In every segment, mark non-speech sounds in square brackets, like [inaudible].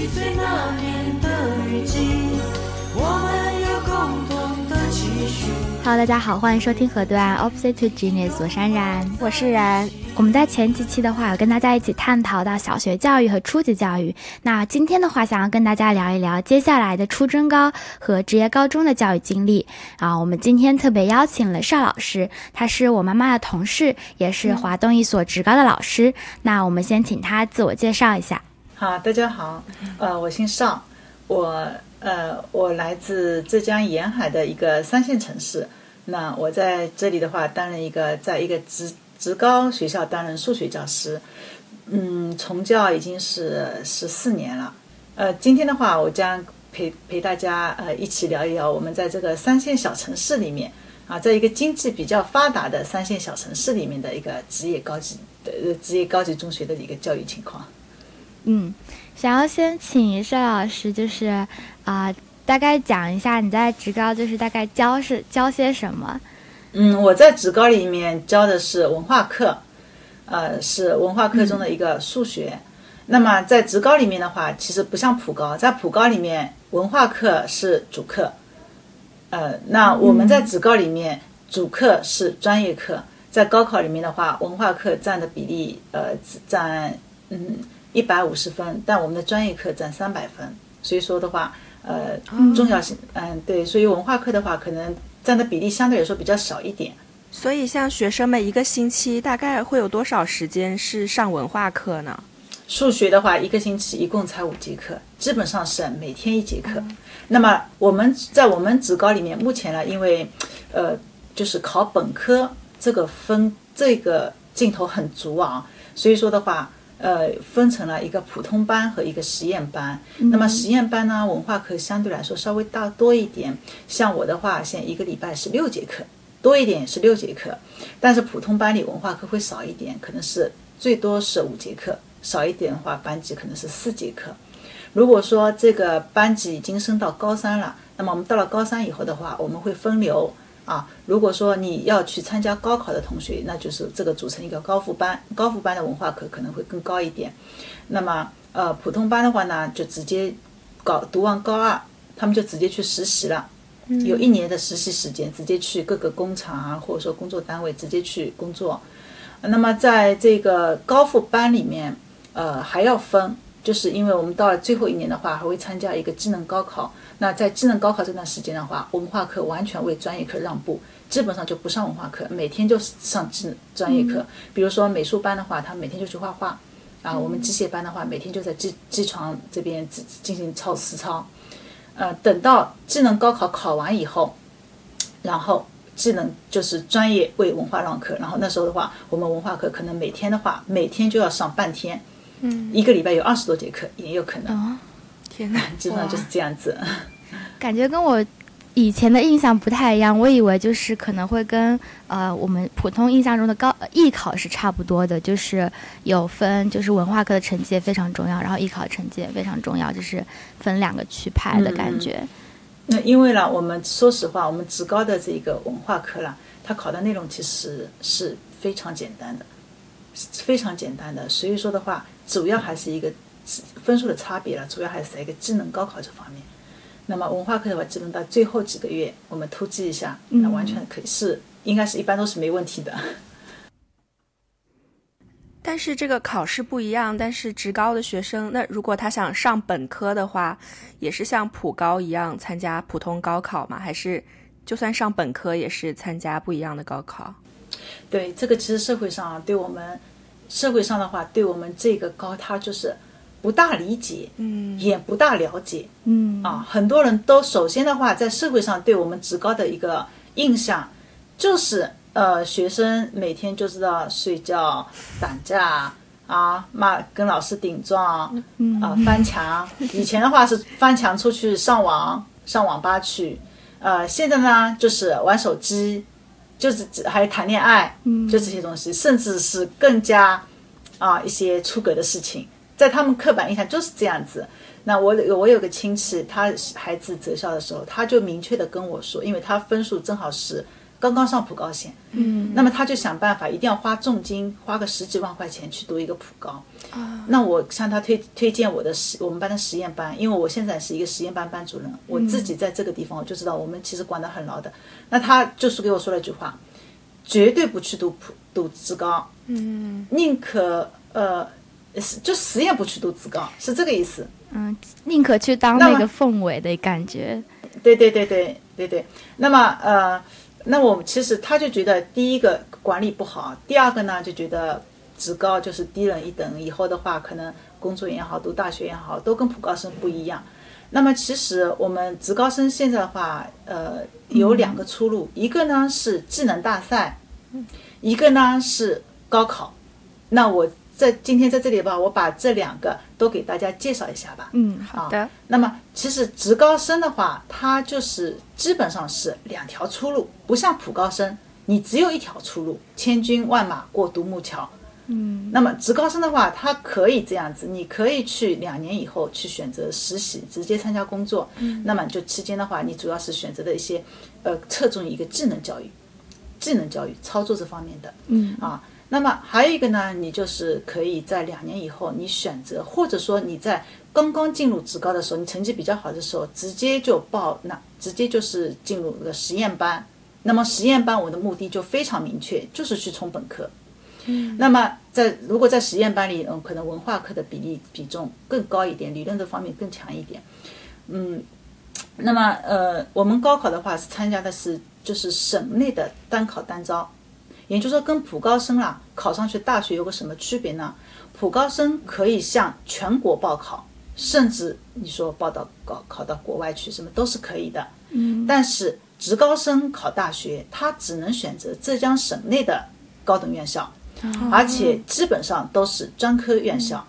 七岁那年的日记，我们有共同的期许。Hello，大家好，欢迎收听河段 Opposite to Genius，我是安然。我是然。我们在前几期的话，有跟大家一起探讨到小学教育和初级教育。那今天的话，想要跟大家聊一聊接下来的初中高和职业高中的教育经历啊。我们今天特别邀请了邵老师，他是我妈妈的同事，也是华东一所职高的老师。那我们先请他自我介绍一下。好，大家好，呃，我姓邵，我呃，我来自浙江沿海的一个三线城市。那我在这里的话，担任一个在一个职职高学校担任数学教师，嗯，从教已经是十四年了。呃，今天的话，我将陪陪大家呃一起聊一聊我们在这个三线小城市里面啊，在一个经济比较发达的三线小城市里面的一个职业高级的职业高级中学的一个教育情况。嗯，想要先请邵老师，就是啊、大概讲一下你在职高就是大概教是教些什么？嗯，我在职高里面教的是文化课，呃，是文化课中的一个数学。那么在职高里面的话，其实不像普高，在普高里面文化课是主课，呃，那我们在职高里面主课是专业课，在高考里面的话，文化课占的比例呃占嗯一百五十分，但我们的专业课占三百分，所以说的话，呃，重要性嗯对，所以文化课的话可能。占的比例相对来说比较少一点，所以像学生们一个星期大概会有多少时间是上文化课呢？数学的话，一个星期一共才五节课，基本上是每天一节课。那么我们在我们职高里面，目前呢，因为呃，就是考本科这个分这个劲头很足啊，所以说的话。呃，分成了一个普通班和一个实验班。那么实验班呢，文化课相对来说稍微大多一点。像我的话，现在一个礼拜是六节课，多一点是六节课。但是普通班里文化课会少一点，可能是最多是五节课，少一点的话班级可能是四节课。如果说这个班级已经升到高三了，那么我们到了高三以后的话，我们会分流。啊，如果说你要去参加高考的同学，那就是这个组成一个高复班，高复班的文化课可能会更高一点。那么，呃，普通班的话呢，就直接搞读完高二，他们就直接去实习了，有一年的实习时间，直接去各个工厂啊，或者说工作单位直接去工作。那么，在这个高复班里面，呃，还要分，就是因为我们到了最后一年的话，还会参加一个技能高考。那在技能高考这段时间的话，文化课完全为专业课让步，基本上就不上文化课，每天就上技专业课。比如说美术班的话，他每天就去画画，啊，我们机械班的话，每天就在机机床这边进行操实操。呃，等到技能高考考完以后，然后技能就是专业为文化让课，然后那时候的话，我们文化课可能每天的话，每天就要上半天，嗯，一个礼拜有二十多节课也有可能。哦天哪，基本上就是这样子。感觉跟我以前的印象不太一样，我以为就是可能会跟呃我们普通印象中的高艺考是差不多的，就是有分就是文化课的成绩也非常重要，然后艺考成绩也非常重要，就是分两个区派的感觉。嗯、那因为呢，我们说实话，我们职高的这个文化课啦，它考的内容其实是非常简单的，非常简单的，所以说的话，主要还是一个。分数的差别了，主要还是在一个技能高考这方面。那么文化课的话，基本到最后几个月，我们突击一下，那完全可以是，应该是一般都是没问题的。[laughs] 但是这个考试不一样，但是职高的学生，那如果他想上本科的话，也是像普高一样参加普通高考吗？还是就算上本科也是参加不一样的高考？对，这个其实社会上对我们社会上的话，对我们这个高，他就是。不大理解，嗯，也不大了解，嗯。啊，很多人都首先的话，在社会上对我们职高的一个印象，就是呃，学生每天就知道睡觉、打架啊，骂跟老师顶撞，嗯。啊，翻墙。以前的话是翻墙出去上网，上网吧去，呃，现在呢就是玩手机，就是还谈恋爱，嗯。就这些东西，甚至是更加啊一些出格的事情。在他们刻板印象就是这样子。那我我有个亲戚，他孩子择校的时候，他就明确的跟我说，因为他分数正好是刚刚上普高线，嗯，那么他就想办法，一定要花重金，花个十几万块钱去读一个普高。啊，那我向他推推荐我的实我们班的实验班，因为我现在是一个实验班班主任，我自己在这个地方我就知道我们其实管得很牢的。那他就是给我说了一句话，绝对不去读普读职高，嗯宁可呃就死也不去读职高，是这个意思。嗯，宁可去当那个凤尾的感觉。对对对对对对。那么呃，那我们其实他就觉得第一个管理不好，第二个呢就觉得职高就是低人一等，以后的话可能工作也好，读大学也好，都跟普高生不一样。那么其实我们职高生现在的话，呃，有两个出路，一个呢是技能大赛，一个呢是高考。那我在今天在这里吧，我把这两个都给大家介绍一下吧。嗯，好的，那么其实职高生的话，它就是基本上是两条出路，不像普高生，你只有一条出路，千军万马过独木桥。嗯，那么职高生的话，他可以这样子，你可以去两年以后去选择实习，直接参加工作。嗯，那么就期间的话，你主要是选择的一些，呃，侧重一个技能教育，技能教育操作这方面的。嗯啊，那么还有一个呢，你就是可以在两年以后，你选择，或者说你在刚刚进入职高的时候，你成绩比较好的时候，直接就报那，直接就是进入那个实验班。那么实验班我的目的就非常明确，就是去冲本科。嗯，那么在如果在实验班里，嗯，可能文化课的比例比重更高一点，理论这方面更强一点。嗯，那么呃，我们高考的话是参加的是就是省内的单考单招，也就是说跟普高生啊考上去大学有个什么区别呢？普高生可以向全国报考，甚至你说报到高考到国外去，什么都是可以的。嗯，但是职高生考大学，他只能选择浙江省内的高等院校，而且基本上都是专科院校。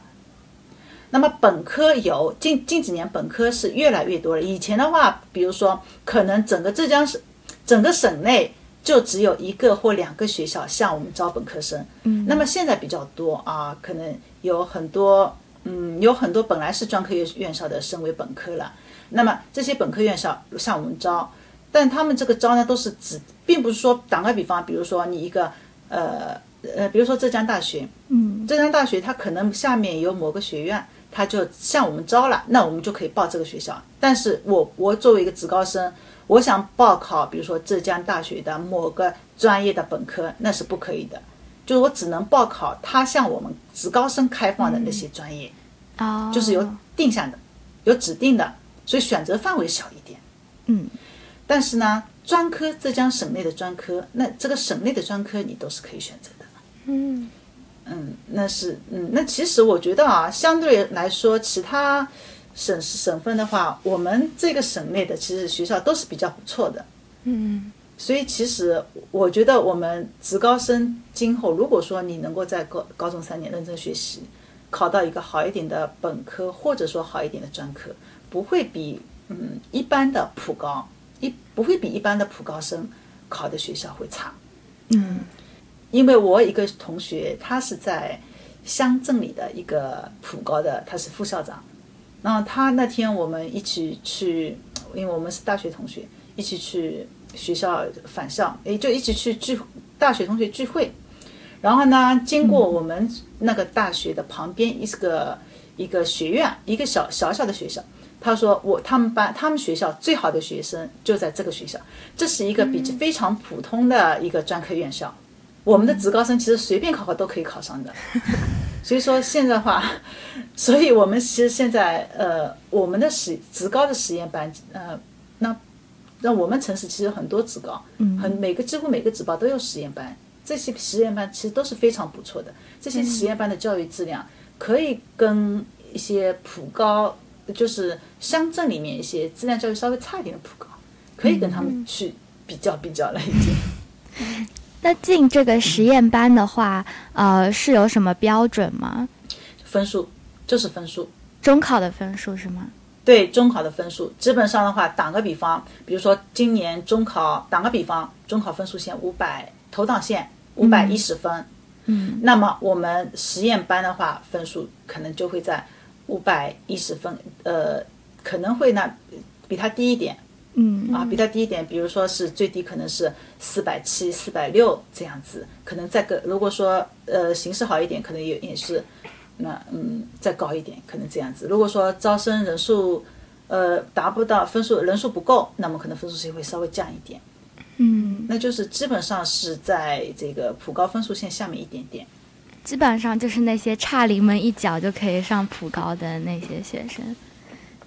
那么本科有近近几年本科是越来越多了。以前的话，比如说可能整个浙江省整个省内就只有一个或两个学校向我们招本科生。嗯，那么现在比较多啊，可能有很多嗯有很多本来是专科院院校的升为本科了。那么这些本科院校向我们招，但他们这个招呢都是指，并不是说打个比方，比如说你一个呃呃，比如说浙江大学，嗯浙江大学它可能下面有某个学院，它就向我们招了，那我们就可以报这个学校。但是我我作为一个职高生，我想报考，比如说浙江大学的某个专业的本科，那是不可以的，就是我只能报考他向我们职高生开放的那些专业，哦，就是有定向的，有指定的，所以选择范围小一点。嗯但是呢，专科浙江省内的专科，那这个省内的专科你都是可以选择的。嗯嗯，那是嗯，那其实我觉得啊，相对来说，其他省市省份的话，我们这个省内的其实学校都是比较不错的。嗯所以其实我觉得我们职高生今后，如果说你能够在高高中三年认真学习，考到一个好一点的本科，或者说好一点的专科，不会比嗯一般的普高一不会比一般的普高生考的学校会差。嗯因为我一个同学，他是在乡镇里的一个普高的，他是副校长。然后他那天我们一起去，因为我们是大学同学，一起去学校返校，也就一起去聚大学同学聚会。然后呢，经过我们那个大学的旁边一个一个学院，一个小小小的学校。他说我他们班他们学校最好的学生就在这个学校，这是一个比非常普通的一个专科院校。我们的职高生其实随便考考都可以考上的，所以说现在话，所以我们其实现在呃，我们的实职高的实验班，呃，那那我们城市其实很多职高，很每个几乎每个职高都有实验班，这些实验班其实都是非常不错的。这些实验班的教育质量可以跟一些普高，就是乡镇里面一些质量教育稍微差一点的普高，可以跟他们去比较比较了已经。那进这个实验班的话，呃，是有什么标准吗？分数就是分数，中考的分数是吗？对中考的分数，基本上的话，打个比方，比如说今年中考，打个比方，中考分数线五百，投档线五百一十分，嗯，那么我们实验班的话，分数可能就会在五百一十分，呃，可能会呢比它低一点，嗯啊，比它低一点，比如说是最低可能是四百七、四百六这样子，可能再个如果说呃形势好一点，可能也也是那嗯再高一点，可能这样子。如果说招生人数呃达不到分数人数不够，那么可能分数线会稍微降一点，嗯，那就是基本上是在这个普高分数线下面一点点。基本上就是那些差临门一脚就可以上普高的那些学生。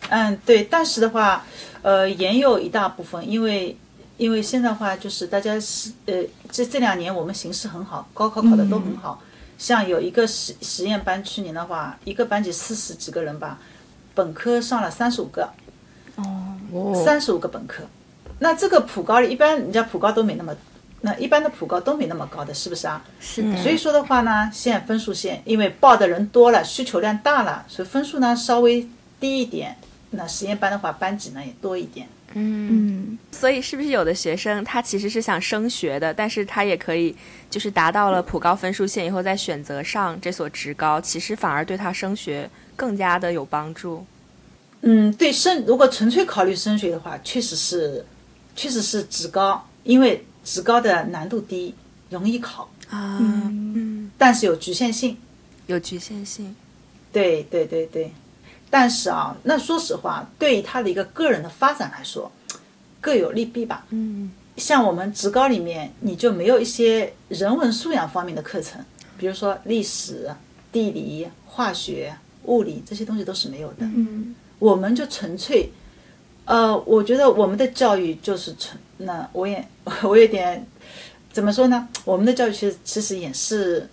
嗯，对，但是的话，呃，也有一大部分，因为因为现在的话就是大家是呃这这两年我们形势很好，高考考的都很好，像有一个实实验班，去年的话一个班级四十几个人吧，本科上了三十五个，哦，三十五个本科，那这个普高一般人家普高都没那么，那一般的普高都没那么高的，是不是啊？是的，所以说的话呢，现在分数线因为报的人多了，需求量大了，所以分数呢稍微低一点。那实验班的话，班级呢也多一点。嗯，所以是不是有的学生他其实是想升学的，但是他也可以就是达到了普高分数线以后再选择上这所职高，其实反而对他升学更加的有帮助。嗯，对升，如果纯粹考虑升学的话，确实是，确实是职高，因为职高的难度低，容易考，啊，嗯，但是有局限性。有局限性。对对对对，但是啊，那说实话，对于他的一个个人的发展来说，各有利弊吧。嗯像我们职高里面，你就没有一些人文素养方面的课程，比如说历史、地理、化学、物理这些东西都是没有的。嗯我们就纯粹，呃，我觉得我们的教育就是纯，那我也 [laughs] 我有点怎么说呢？我们的教育其实其实也是，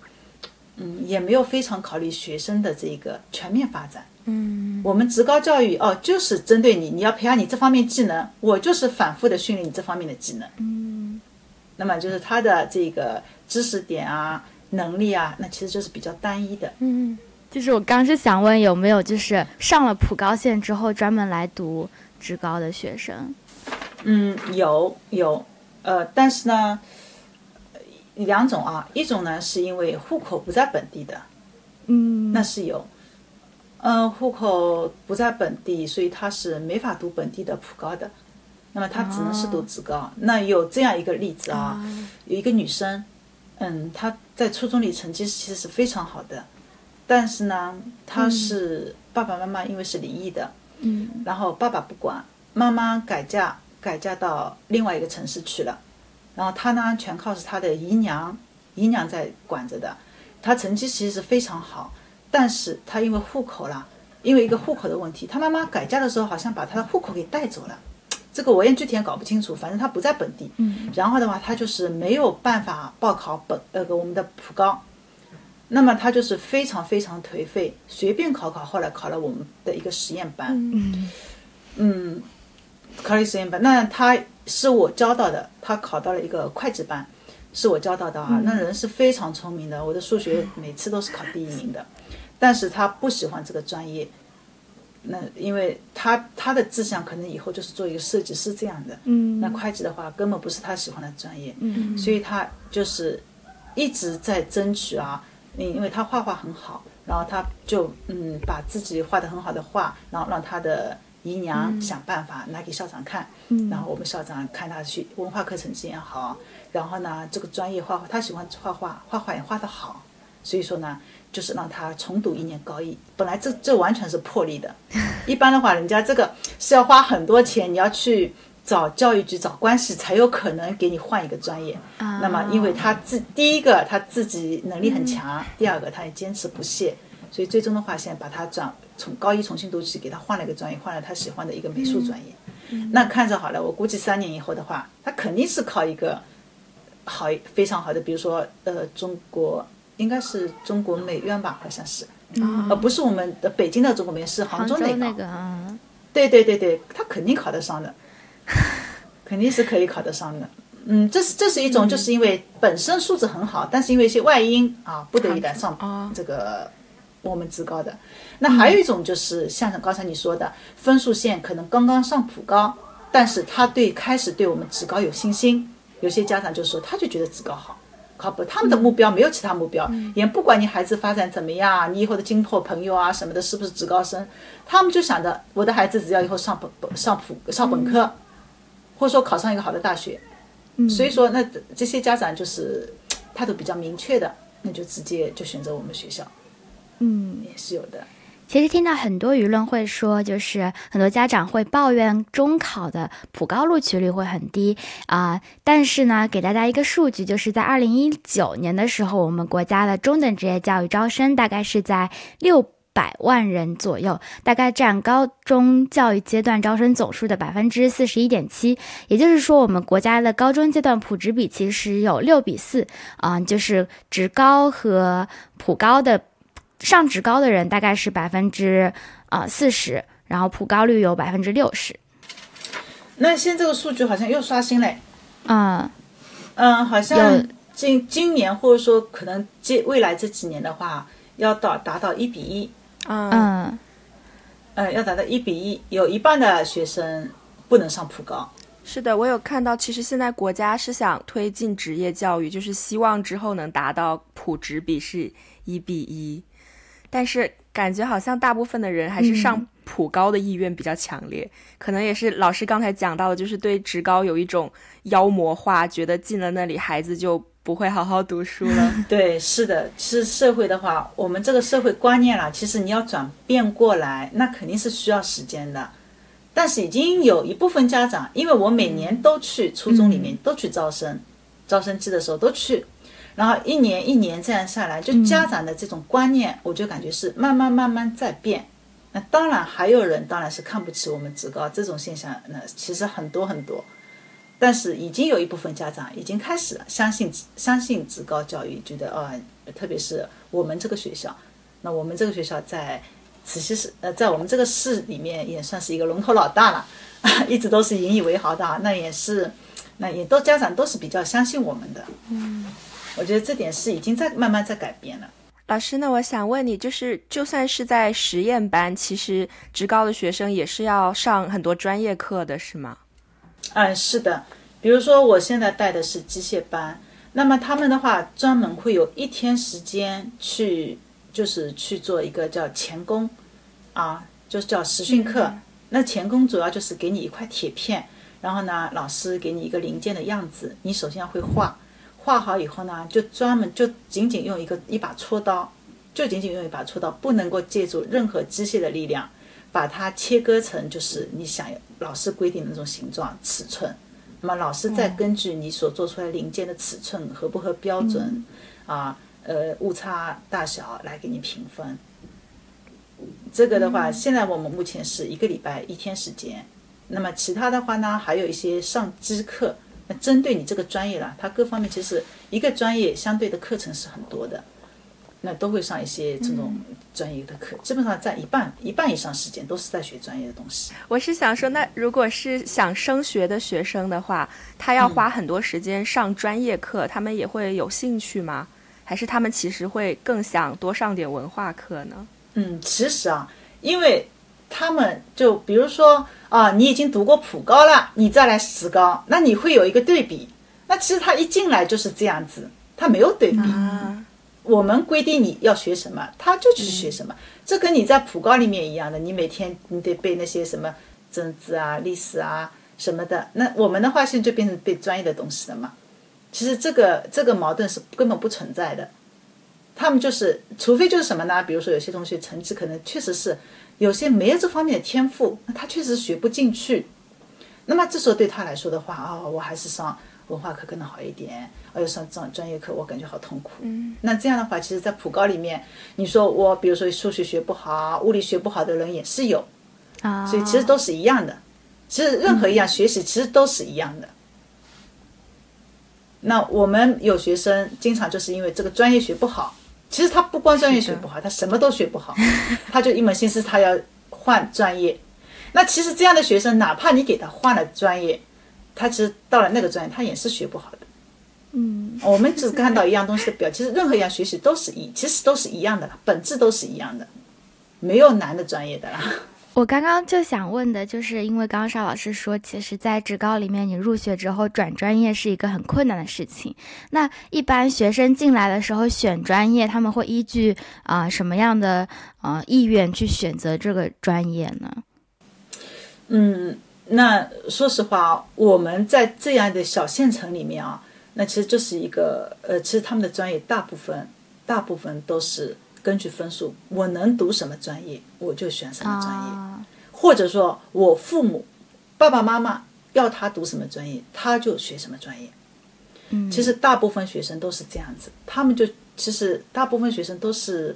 嗯，也没有非常考虑学生的这个全面发展。嗯我们职高教育哦，就是针对你，你要培养你这方面技能，我就是反复的训练你这方面的技能。嗯那么就是他的这个知识点啊、能力啊，那其实就是比较单一的。嗯，就是我刚是想问有没有就是上了普高线之后专门来读职高的学生？嗯，有有，呃，但是呢，两种啊，一种呢是因为户口不在本地的，嗯，那是有，呃，户口不在本地，所以他是没法读本地的普高的，那么他只能是读职高。那有这样一个例子啊，有一个女生，嗯，她在初中里成绩其实是非常好的，但是呢，她是爸爸妈妈因为是离异的，嗯。然后爸爸不管，妈妈改嫁改嫁到另外一个城市去了，然后她呢全靠是她的姨娘，姨娘在管着的。她成绩其实是非常好，但是他因为户口啦，因为一个户口的问题，他妈妈改嫁的时候好像把他的户口给带走了，这个我也具体也搞不清楚，反正他不在本地。嗯然后的话，他就是没有办法报考本那个我们的普高。那么他就是非常非常颓废，随便考考，后来考了我们的一个实验班。嗯嗯，考了实验班，那他是我教到的，他考到了一个会计班，是我教到的啊。那人是非常聪明的，我的数学每次都是考第一名的，但是他不喜欢这个专业。那因为他他的志向可能以后就是做一个设计师这样的，嗯，那会计的话根本不是他喜欢的专业，嗯。所以他就是一直在争取啊，嗯，因为他画画很好，然后他就嗯把自己画的很好的画，然后让他的姨娘想办法拿给校长看，嗯。然后我们校长看他去文化课成绩也好，然后呢这个专业画画他喜欢画画，画画也画得好，所以说呢就是让他重读一年高一，本来这这完全是破例的，[laughs] 一般的话人家这个是要花很多钱，你要去。找教育局找关系才有可能给你换一个专业，啊那么，因为他自第一个他自己能力很强，第二个他也坚持不懈，所以最终的话，现在把他转从高一重新读起，给他换了一个专业，换了他喜欢的一个美术专业。那看着好了，我估计三年以后的话，他肯定是考一个好非常好的，比如说呃，中国应该是中国美院吧，好像是，呃，不是我们的北京的中国美院，是杭杭州那那个啊，对对对对，他肯定考得上的，[laughs] 肯定是可以考得上的。嗯，这是这是一种，就是因为本身素质很好，但是因为一些外因啊，不得已来上哦这个我们职高的。那还有一种就是像刚才你说的，分数线可能刚刚上普高，但是他对开始对我们职高有信心。有些家长就说，他就觉得职高好。他们的目标没有其他目标，也不管你孩子发展怎么样，你以后的今后朋友啊什么的，是不是职高生，他们就想着我的孩子只要以后上本上普上本科，或者说考上一个好的大学。嗯。所以说，那这些家长就是态度比较明确的，那就直接就选择我们学校，嗯，也是有的。其实听到很多舆论会说，就是很多家长会抱怨中考的普高录取率会很低啊、但是呢，给大家一个数据，就是在二零一九年的时候，我们国家的中等职业教育招生大概是在六。百万人左右，大概占高中教育阶段招生总数的百分之四十一点七，也就是说，我们国家的高中阶段普职比其实有六比四，啊、就是职高和普高的上职高的人大概是百分之啊四十，然后普高率有百分之六十。那现在这个数据好像又刷新嘞，嗯嗯，好像今今年或者说可能接未来这几年的话，要到达到一比一，嗯，嗯呃，要达到一比一，有一半的学生不能上普高。是的，我有看到，其实现在国家是想推进职业教育，就是希望之后能达到普职比是一比一，但是感觉好像大部分的人还是上普高的意愿比较强烈，可能也是老师刚才讲到的，就是对职高有一种妖魔化，觉得进了那里孩子就不会好好读书了。[laughs] 对，是的，其实社会的话，我们这个社会观念啦，其实你要转变过来，那肯定是需要时间的。但是已经有一部分家长，因为我每年都去初中里面都去招生，招生季的时候都去，然后一年一年这样下来，就家长的这种观念，我就感觉是慢慢慢慢在变。那当然还有人当然是看不起我们职高这种现象，那其实很多很多。但是已经有一部分家长已经开始了相信相信职高教育，觉得啊、特别是我们这个学校，那我们这个学校在慈溪市呃，在我们这个市里面也算是一个龙头老大了，[laughs] 一直都是引以为豪的啊。那也是，那也都家长都是比较相信我们的。嗯，我觉得这点是已经在慢慢在改变了。老师，那我想问你，就是就算是在实验班，其实职高的学生也是要上很多专业课的，是吗？嗯，是的，比如说我现在带的是机械班，那么他们的话专门会有一天时间去，就是去做一个叫钳工，啊，就是叫实训课。那钳工主要就是给你一块铁片，然后呢，老师给你一个零件的样子，你首先要会画，画好以后呢，就专门就仅仅用一个一把锉刀，就仅仅用一把锉刀，不能够借助任何机械的力量。把它切割成就是你想要老师规定的那种形状尺寸，那么老师再根据你所做出来零件的尺寸合不合标准，啊呃误差大小来给你评分。这个的话，现在我们目前是一个礼拜一天时间，那么其他的话呢，还有一些上机课，那针对你这个专业啦，它各方面其实一个专业相对的课程是很多的。那都会上一些这种专业的课，基本上占一半一半以上时间都是在学专业的东西。我是想说，那如果是想升学的学生的话，他要花很多时间上专业课，他们也会有兴趣吗？还是他们其实会更想多上点文化课呢？嗯，其实啊，因为他们就比如说啊，你已经读过普高了，你再来职高，那你会有一个对比。那其实他一进来就是这样子，他没有对比。啊，我们规定你要学什么，他就去学什么。这跟你在普高里面一样的，你每天你得背那些什么政治啊、历史啊什么的。那我们的话，现在就变成背专业的东西了嘛。其实这个这个矛盾是根本不存在的。他们就是，除非就是什么呢？比如说有些同学成绩可能确实是有些没有这方面的天赋，那他确实学不进去。那么这时候对他来说的话，啊、我还是上文化课可能好一点，哎呦上专专业课我感觉好痛苦。嗯，那这样的话，其实，在普高里面，你说我比如说数学学不好、物理学不好的人也是有，啊，所以其实都是一样的。其实任何一样学习其实都是一样的。那我们有学生经常就是因为这个专业学不好，其实他不光专业学不好，他什么都学不好，[laughs] 他就一门心思他要换专业。那其实这样的学生，哪怕你给他换了专业，他其实到了那个专业，他也是学不好的。嗯，我们只看到一样东西的表，其实任何一样学习都是一，其实都是一样的，本质都是一样的，没有难的专业的啦。我刚刚就想问的，就是因为刚刚邵老师说，其实，在职高里面，你入学之后转专业是一个很困难的事情。那一般学生进来的时候选专业，他们会依据啊、什么样的呃意愿去选择这个专业呢？嗯，那说实话，我们在这样的小县城里面啊，那其实就是一个呃，其实他们的专业大部分大部分都是根据分数，我能读什么专业，我就选什么专业，啊或者说我父母爸爸妈妈要他读什么专业，他就学什么专业。嗯，其实大部分学生都是这样子，他们就其实大部分学生都是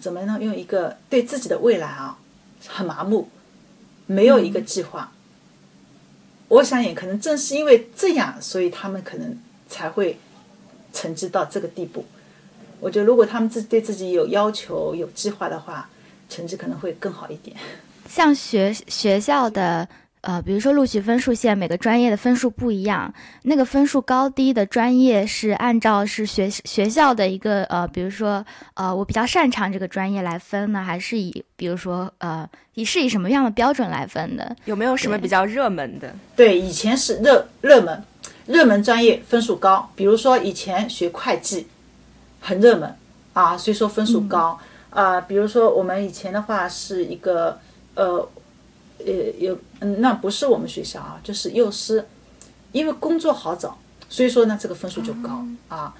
怎么呢？用一个对自己的未来啊很麻木，没有一个计划。我想也可能正是因为这样，所以他们可能才会成绩到这个地步。我觉得如果他们自对自己有要求、有计划的话，成绩可能会更好一点。像学学校的呃，比如说录取分数线，每个专业的分数不一样，那个分数高低的专业是按照是学学校的一个呃，比如说呃，我比较擅长这个专业来分呢，还是以比如说呃，以是以什么样的标准来分的？有没有什么比较热门的？对，以前是热热门，热门专业分数高，比如说以前学会计，很热门啊，所以说分数高。啊、比如说我们以前的话是一个呃呃有嗯，那不是我们学校啊，就是幼师，因为工作好找，所以说呢这个分数就高、啊。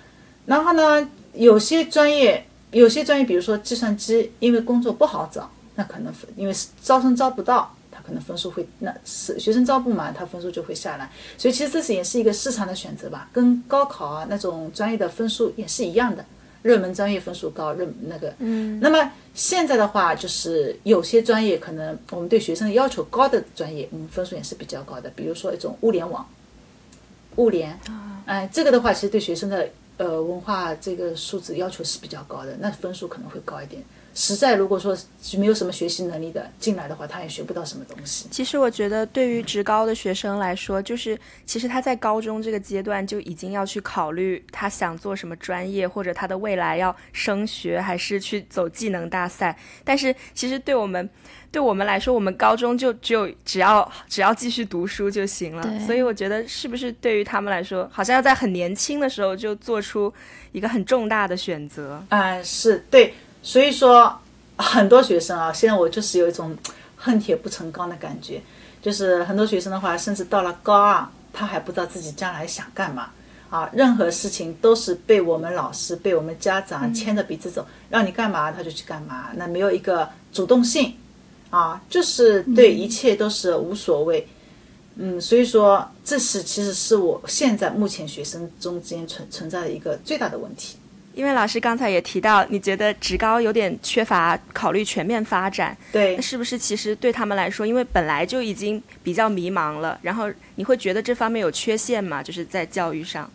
然后呢，有些专业有些专业，比如说计算机，因为工作不好找，那可能因为招生招不到，他可能分数会那是学生招不满，他分数就会下来。所以其实这是也是一个市场的选择吧，跟高考啊那种专业的分数也是一样的。热门专业分数高，热那个，嗯，那么现在的话，就是有些专业可能我们对学生的要求高的专业，嗯，分数也是比较高的，比如说一种物联网，物联，哎、这个的话，其实对学生的呃文化这个素质要求是比较高的，那分数可能会高一点。实在如果说是没有什么学习能力的进来的话，他也学不到什么东西。其实我觉得，对于职高的学生来说，就是其实他在高中这个阶段就已经要去考虑他想做什么专业，或者他的未来要升学还是去走技能大赛。但是其实对我们对我们来说，我们高中就只有只要只要继续读书就行了。所以我觉得，是不是对于他们来说，好像要在很年轻的时候就做出一个很重大的选择？嗯、是对，所以说很多学生啊，现在我就是有一种恨铁不成钢的感觉，就是很多学生的话，甚至到了高二，他还不知道自己将来想干嘛啊，任何事情都是被我们老师、被我们家长牵着鼻子走，让你干嘛他就去干嘛，那没有一个主动性啊，就是对一切都是无所谓。嗯，所以说这是其实是我现在目前学生中间存存在的一个最大的问题。因为老师刚才也提到，你觉得职高有点缺乏考虑全面发展，对那，是不是其实对他们来说，因为本来就已经比较迷茫了，然后你会觉得这方面有缺陷吗？就是在教育上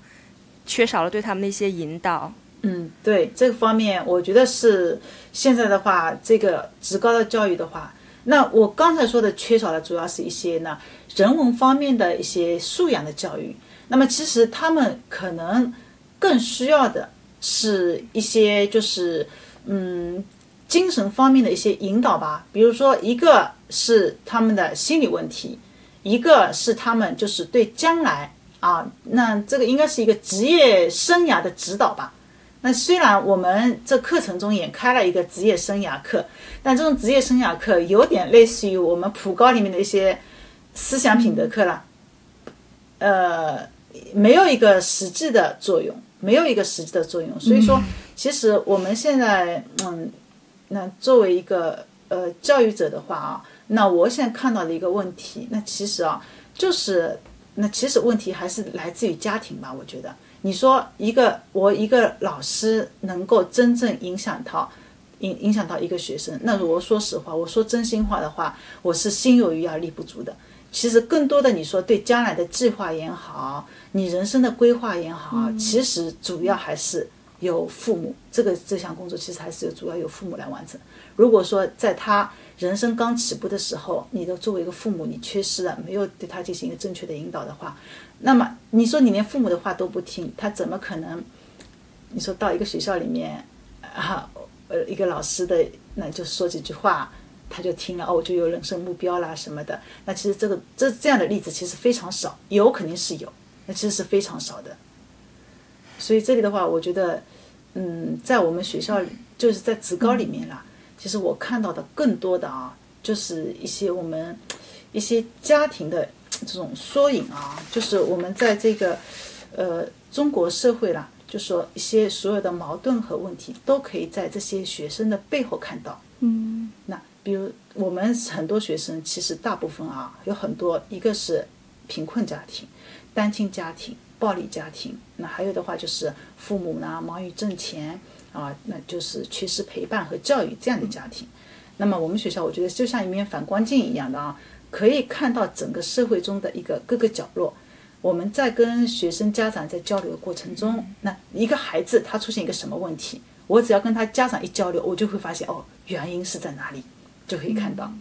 缺少了对他们的一些引导。嗯，对这个方面，我觉得是现在的话，这个职高的教育的话，那我刚才说的缺少的主要是一些呢人文方面的一些素养的教育。那么其实他们可能更需要的是一些就是嗯精神方面的一些引导吧，比如说一个是他们的心理问题，一个是他们就是对将来啊，那这个应该是一个职业生涯的指导吧。那虽然我们这课程中也开了一个职业生涯课，但这种职业生涯课有点类似于我们普高里面的一些思想品德课了，呃，没有一个实际的作用，没有一个实际的作用。所以说，其实我们现在，嗯，那作为一个呃教育者的话啊，那我现在看到的一个问题，那其实啊，就是那其实问题还是来自于家庭吧，我觉得。你说一个我一个老师能够真正影响到影影响到一个学生，那如果说实话，我说真心话的话，我是心有余而力不足的。其实更多的你说对将来的计划也好，你人生的规划也好，其实主要还是由父母这个这项工作，其实还是主要由父母来完成。如果说在他人生刚起步的时候，你的作为一个父母，你缺失了，没有对他进行一个正确的引导的话，那么你说你连父母的话都不听，他怎么可能？你说到一个学校里面，啊，呃，一个老师的那就说几句话，他就听了哦，我就有人生目标啦什么的。那其实这个这这样的例子其实非常少，有肯定是有，那其实是非常少的。所以这里的话，我觉得，嗯，在我们学校里，就是在职高里面啦，其实我看到的更多的啊，就是一些我们一些家庭的这种缩影啊，就是我们在这个呃中国社会啦，就说一些所有的矛盾和问题都可以在这些学生的背后看到。嗯那比如我们很多学生，其实大部分啊，有很多一个是贫困家庭、单亲家庭、暴力家庭，那还有的话就是父母呢忙于挣钱啊，那就是缺失陪伴和教育这样的家庭。那么我们学校，我觉得就像一面反光镜一样的啊，可以看到整个社会中的一个各个角落。我们在跟学生家长在交流的过程中，那一个孩子他出现一个什么问题，我只要跟他家长一交流，我就会发现哦，原因是在哪里，就可以看到。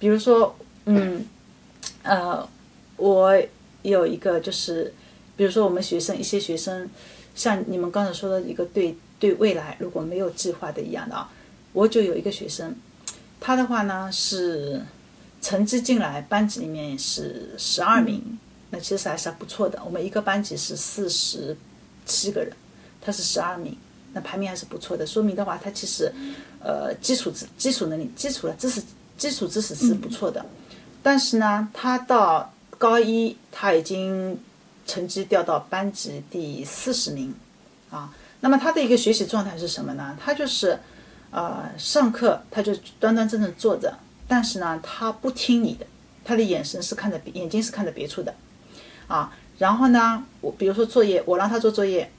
比如说，嗯，呃，我有一个就是，比如说我们学生一些学生，像你们刚才说的一个对对未来如果没有计划的一样的啊，我就有一个学生，他的话呢是成绩进来班级里面是十二名，那其实还是不错的。我们一个班级是四十七个人，他是十二名，那排名还是不错的，说明的话他其实呃基础知基础能力、基础的知识、基础知识是不错的。但是呢，他到高一他已经成绩掉到班级第四十名啊。那么他的一个学习状态是什么呢？他就是呃上课他就端端正正坐着，但是呢他不听你的，他的眼神是看着眼睛是看着别处的啊。然后呢，我比如说作业，我让他做作业，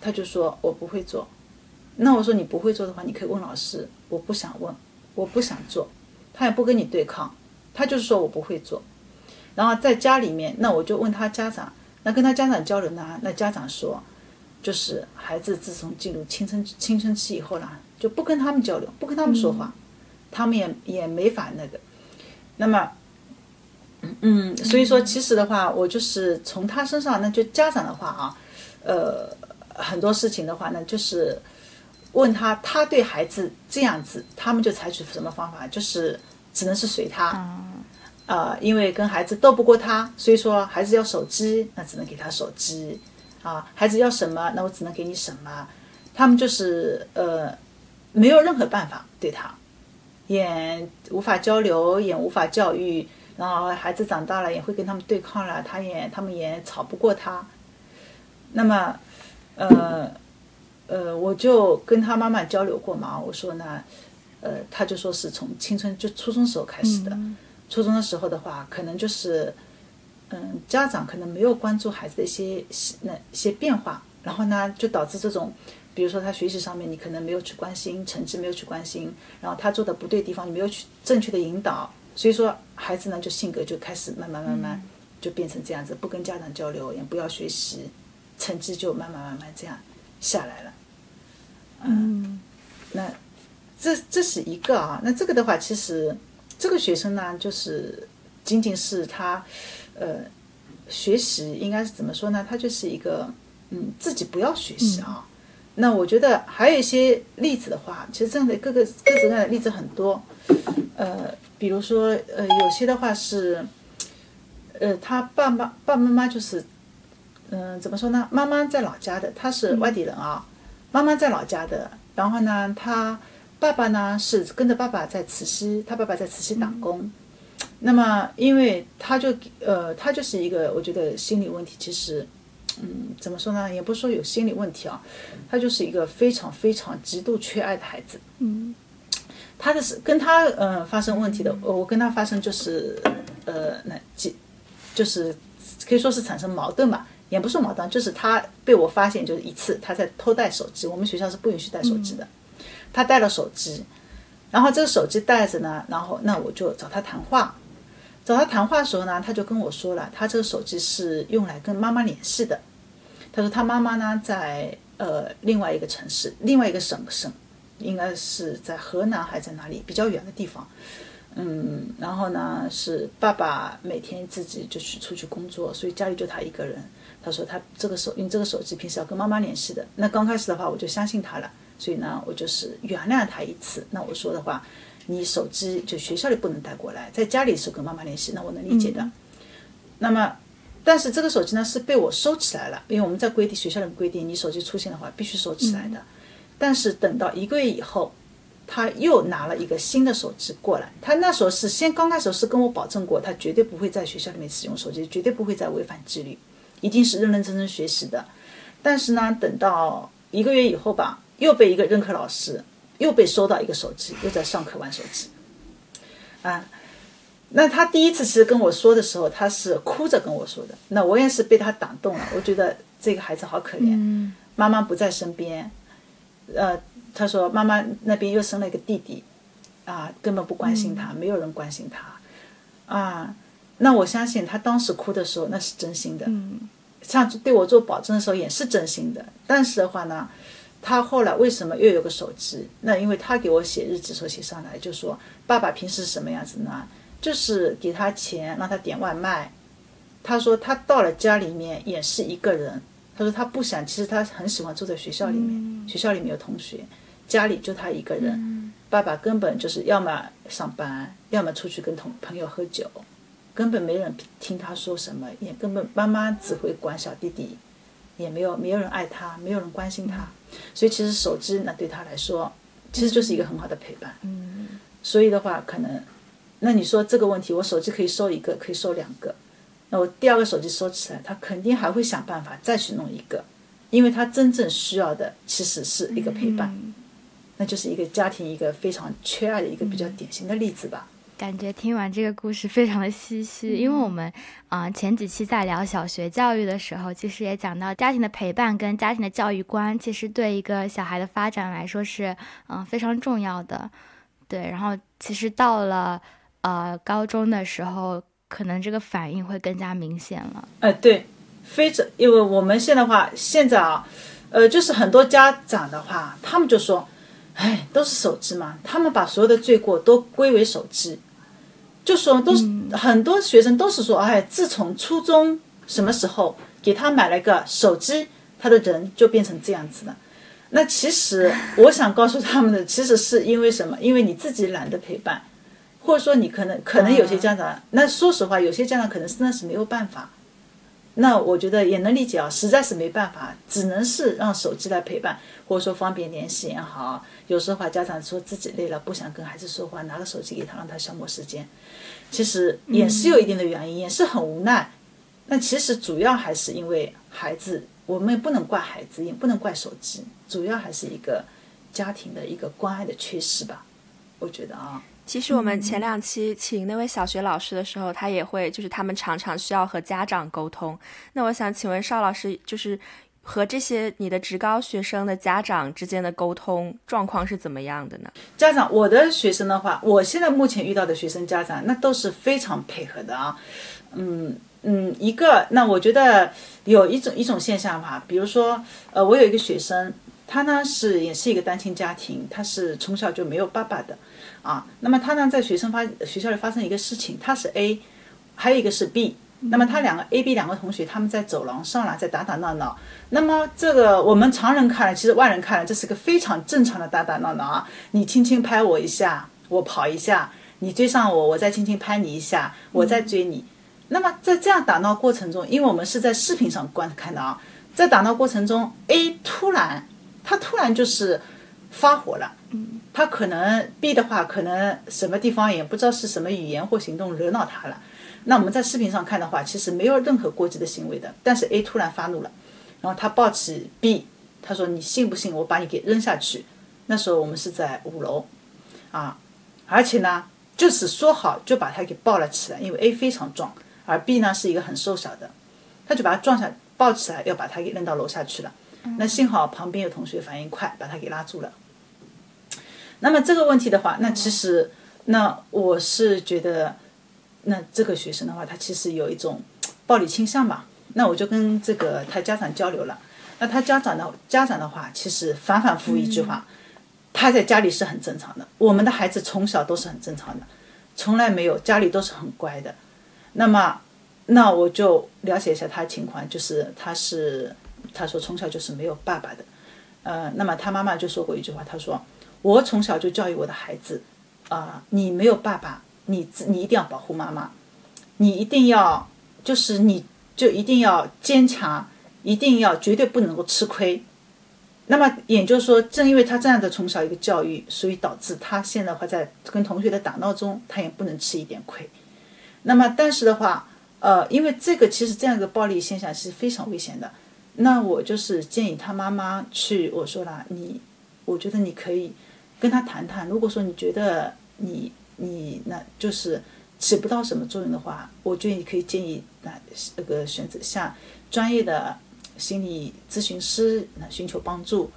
他就说我不会做。那我说你不会做的话，你可以问老师，我不想问，我不想做，他也不跟你对抗。他就是说我不会做，然后在家里面，那我就问他家长，那跟他家长交流呢？那家长说，就是孩子自从进入青春青春期以后呢，就不跟他们交流，不跟他们说话，他们也也没法那个。那么，嗯，所以说其实的话，我就是从他身上，那就家长的话啊，呃，很多事情的话呢，就是问他，他对孩子这样子，他们就采取什么方法，就是。只能是随他，呃，因为跟孩子斗不过他，所以说孩子要手机，那只能给他手机，啊，孩子要什么，那我只能给你什么，他们就是呃，没有任何办法对他，也无法交流，也无法教育，然后孩子长大了也会跟他们对抗了，他也他们也吵不过他，那么，呃，呃，我就跟他妈妈交流过嘛，我说呢。呃，他就说是从青春就初中时候开始的，初中的时候的话，可能就是，嗯，家长可能没有关注孩子的一些那一些变化，然后呢，就导致这种，比如说他学习上面你可能没有去关心，成绩没有去关心，然后他做的不对地方你没有去正确的引导，所以说孩子呢就性格就开始慢慢慢慢就变成这样子，不跟家长交流，也不要学习，成绩就慢慢慢慢这样下来了，嗯，那。这这是一个啊，那这个的话，其实这个学生呢，就是仅仅是他，呃，学习应该是怎么说呢？他就是一个，嗯，自己不要学习啊。那我觉得还有一些例子的话，其实这样的各个各种各样的例子很多。呃，比如说，呃，有些的话是，呃，他爸妈爸爸妈妈就是，嗯，怎么说呢？妈妈在老家的，他是外地人啊，妈妈在老家的，然后呢，他。爸爸呢是跟着爸爸在慈溪，他爸爸在慈溪打工。那么，因为他就呃，他就是一个，我觉得心理问题，其实，嗯，怎么说呢？也不是说有心理问题啊，他就是一个非常非常极度缺爱的孩子。嗯，他的是跟他呃发生问题的，我跟他发生就是呃那几就是可以说是产生矛盾吧，也不是矛盾，就是他被我发现就是一次他在偷带手机，我们学校是不允许带手机的。他带了手机，然后这个手机带着呢，然后那我就找他谈话。找他谈话的时候呢，他就跟我说了，他这个手机是用来跟妈妈联系的。他说他妈妈呢在呃另外一个城市，另外一个省省，应该是在河南还是在哪里比较远的地方。嗯，然后呢是爸爸每天自己就去出去工作，所以家里就他一个人。他说他这个手用这个手机平时要跟妈妈联系的。那刚开始的话，我就相信他了。所以呢，我就是原谅他一次。那我说的话，你手机就学校里不能带过来，在家里是跟妈妈联系，那我能理解的。那么，但是这个手机呢是被我收起来了，因为我们在规定学校里规定，你手机出现的话必须收起来的。但是等到一个月以后，他又拿了一个新的手机过来。他那时候是先刚开始是跟我保证过，他绝对不会在学校里面使用手机，绝对不会再违反纪律，一定是认认真真学习的。但是呢，等到一个月以后吧，又被一个任课老师又被收到一个手机，又在上课玩手机。啊，那他第一次其实跟我说的时候，他是哭着跟我说的。那我也是被他打动了，我觉得这个孩子好可怜，妈妈不在身边。呃，他说妈妈那边又生了一个弟弟，啊，根本不关心他，没有人关心他。啊，那我相信他当时哭的时候那是真心的。像对我做保证的时候也是真心的，但是的话呢，他后来为什么又有个手机？那因为他给我写日记时候写上来，就说爸爸平时是什么样子呢？就是给他钱让他点外卖。他说他到了家里面也是一个人。他说他不想，其实他很喜欢住在学校里面，学校里面有同学，家里就他一个人。爸爸根本就是要么上班，要么出去跟同朋友喝酒。根本没人听他说什么，也根本妈妈只会管小弟弟，也没有没有人爱他，没有人关心他，所以其实手机那对他来说，其实就是一个很好的陪伴。嗯，所以的话可能，那你说这个问题，我手机可以收一个，可以收两个，那我第二个手机收起来，他肯定还会想办法再去弄一个，因为他真正需要的其实是一个陪伴，那就是一个家庭一个非常缺爱的一个比较典型的例子吧。感觉听完这个故事非常的唏嘘，因为我们啊前几期在聊小学教育的时候，其实也讲到家庭的陪伴跟家庭的教育观，其实对一个小孩的发展来说是嗯非常重要的。对，然后其实到了呃高中的时候，可能这个反应会更加明显了。哎，对，非常，因为我们现在话现在啊，呃，就是很多家长的话，他们就说，哎，都是手机嘛，他们把所有的罪过都归为手机。就说都是很多学生都是说，哎，自从初中什么时候给他买了个手机，他的人就变成这样子了。那其实我想告诉他们的，其实是因为什么？因为你自己懒得陪伴，或者说你可能可能有些家长，那说实话，有些家长可能真的是没有办法。那我觉得也能理解啊，实在是没办法，只能是让手机来陪伴，或者说方便联系也好。有时候话，家长说自己累了，不想跟孩子说话，拿个手机给他，让他消磨时间。其实也是有一定的原因，也是很无奈。但其实主要还是因为孩子，我们也不能怪孩子，也不能怪手机，主要还是一个家庭的一个关爱的缺失吧。我觉得啊。其实我们前两期请那位小学老师的时候，他也会，就是他们常常需要和家长沟通。那我想请问邵老师，就是和这些你的职高学生的家长之间的沟通状况是怎么样的呢？家长，我的学生的话，我现在目前遇到的学生家长，那都是非常配合的啊。嗯嗯，一个，那我觉得有一种一种现象吧，比如说，呃，我有一个学生，他呢是也是一个单亲家庭，他是从小就没有爸爸的。啊，那么他呢，在学生发学校里发生一个事情，他是 A，还有一个是 B，那么他两个 A、B 两个同学他们在走廊上了，在打打闹闹。那么这个我们常人看来，其实外人看来，这是个非常正常的打打闹闹啊。你轻轻拍我一下，我跑一下，你追上我，我再轻轻拍你一下，我再追你。那么在这样打闹过程中，因为我们是在视频上观看的啊，在打闹过程中，A 突然他突然就是发火了。他可能 B 的话，可能什么地方也不知道是什么语言或行动惹恼他了。那我们在视频上看的话，其实没有任何过激的行为的。但是 A 突然发怒了，然后他抱起 B，他说：“你信不信我把你给扔下去？”那时候我们是在五楼，啊，而且呢，就是说好就把他给抱了起来，因为 A 非常壮，而 B 呢是一个很瘦小的，他就把他撞下抱起来，要把他给扔到楼下去了。那幸好旁边有同学反应快，把他给拉住了。那么这个问题的话，那其实，那我是觉得，那这个学生的话，他其实有一种暴力倾向吧。那我就跟这个他家长交流了。那他家长的家长的话，其实反反复复一句话，他在家里是很正常的。我们的孩子从小都是很正常的，从来没有家里都是很乖的。那么，那我就了解一下他情况，就是他是他说从小就是没有爸爸的。呃，那么他妈妈就说过一句话，他说。我从小就教育我的孩子，啊，你没有爸爸，你自你一定要保护妈妈，你一定要就是你就一定要坚强，一定要绝对不能够吃亏，那么也就是说，正因为他这样的从小一个教育，所以导致他现在话在跟同学的打闹中，他也不能吃一点亏。那么但是的话，呃，因为这个其实这样一个暴力现象是非常危险的。那我就是建议他妈妈去，我说了，你，我觉得你可以跟他谈谈。如果说你觉得你你那就是起不到什么作用的话，我觉得你可以建议那那个选择向专业的心理咨询师那寻求帮助。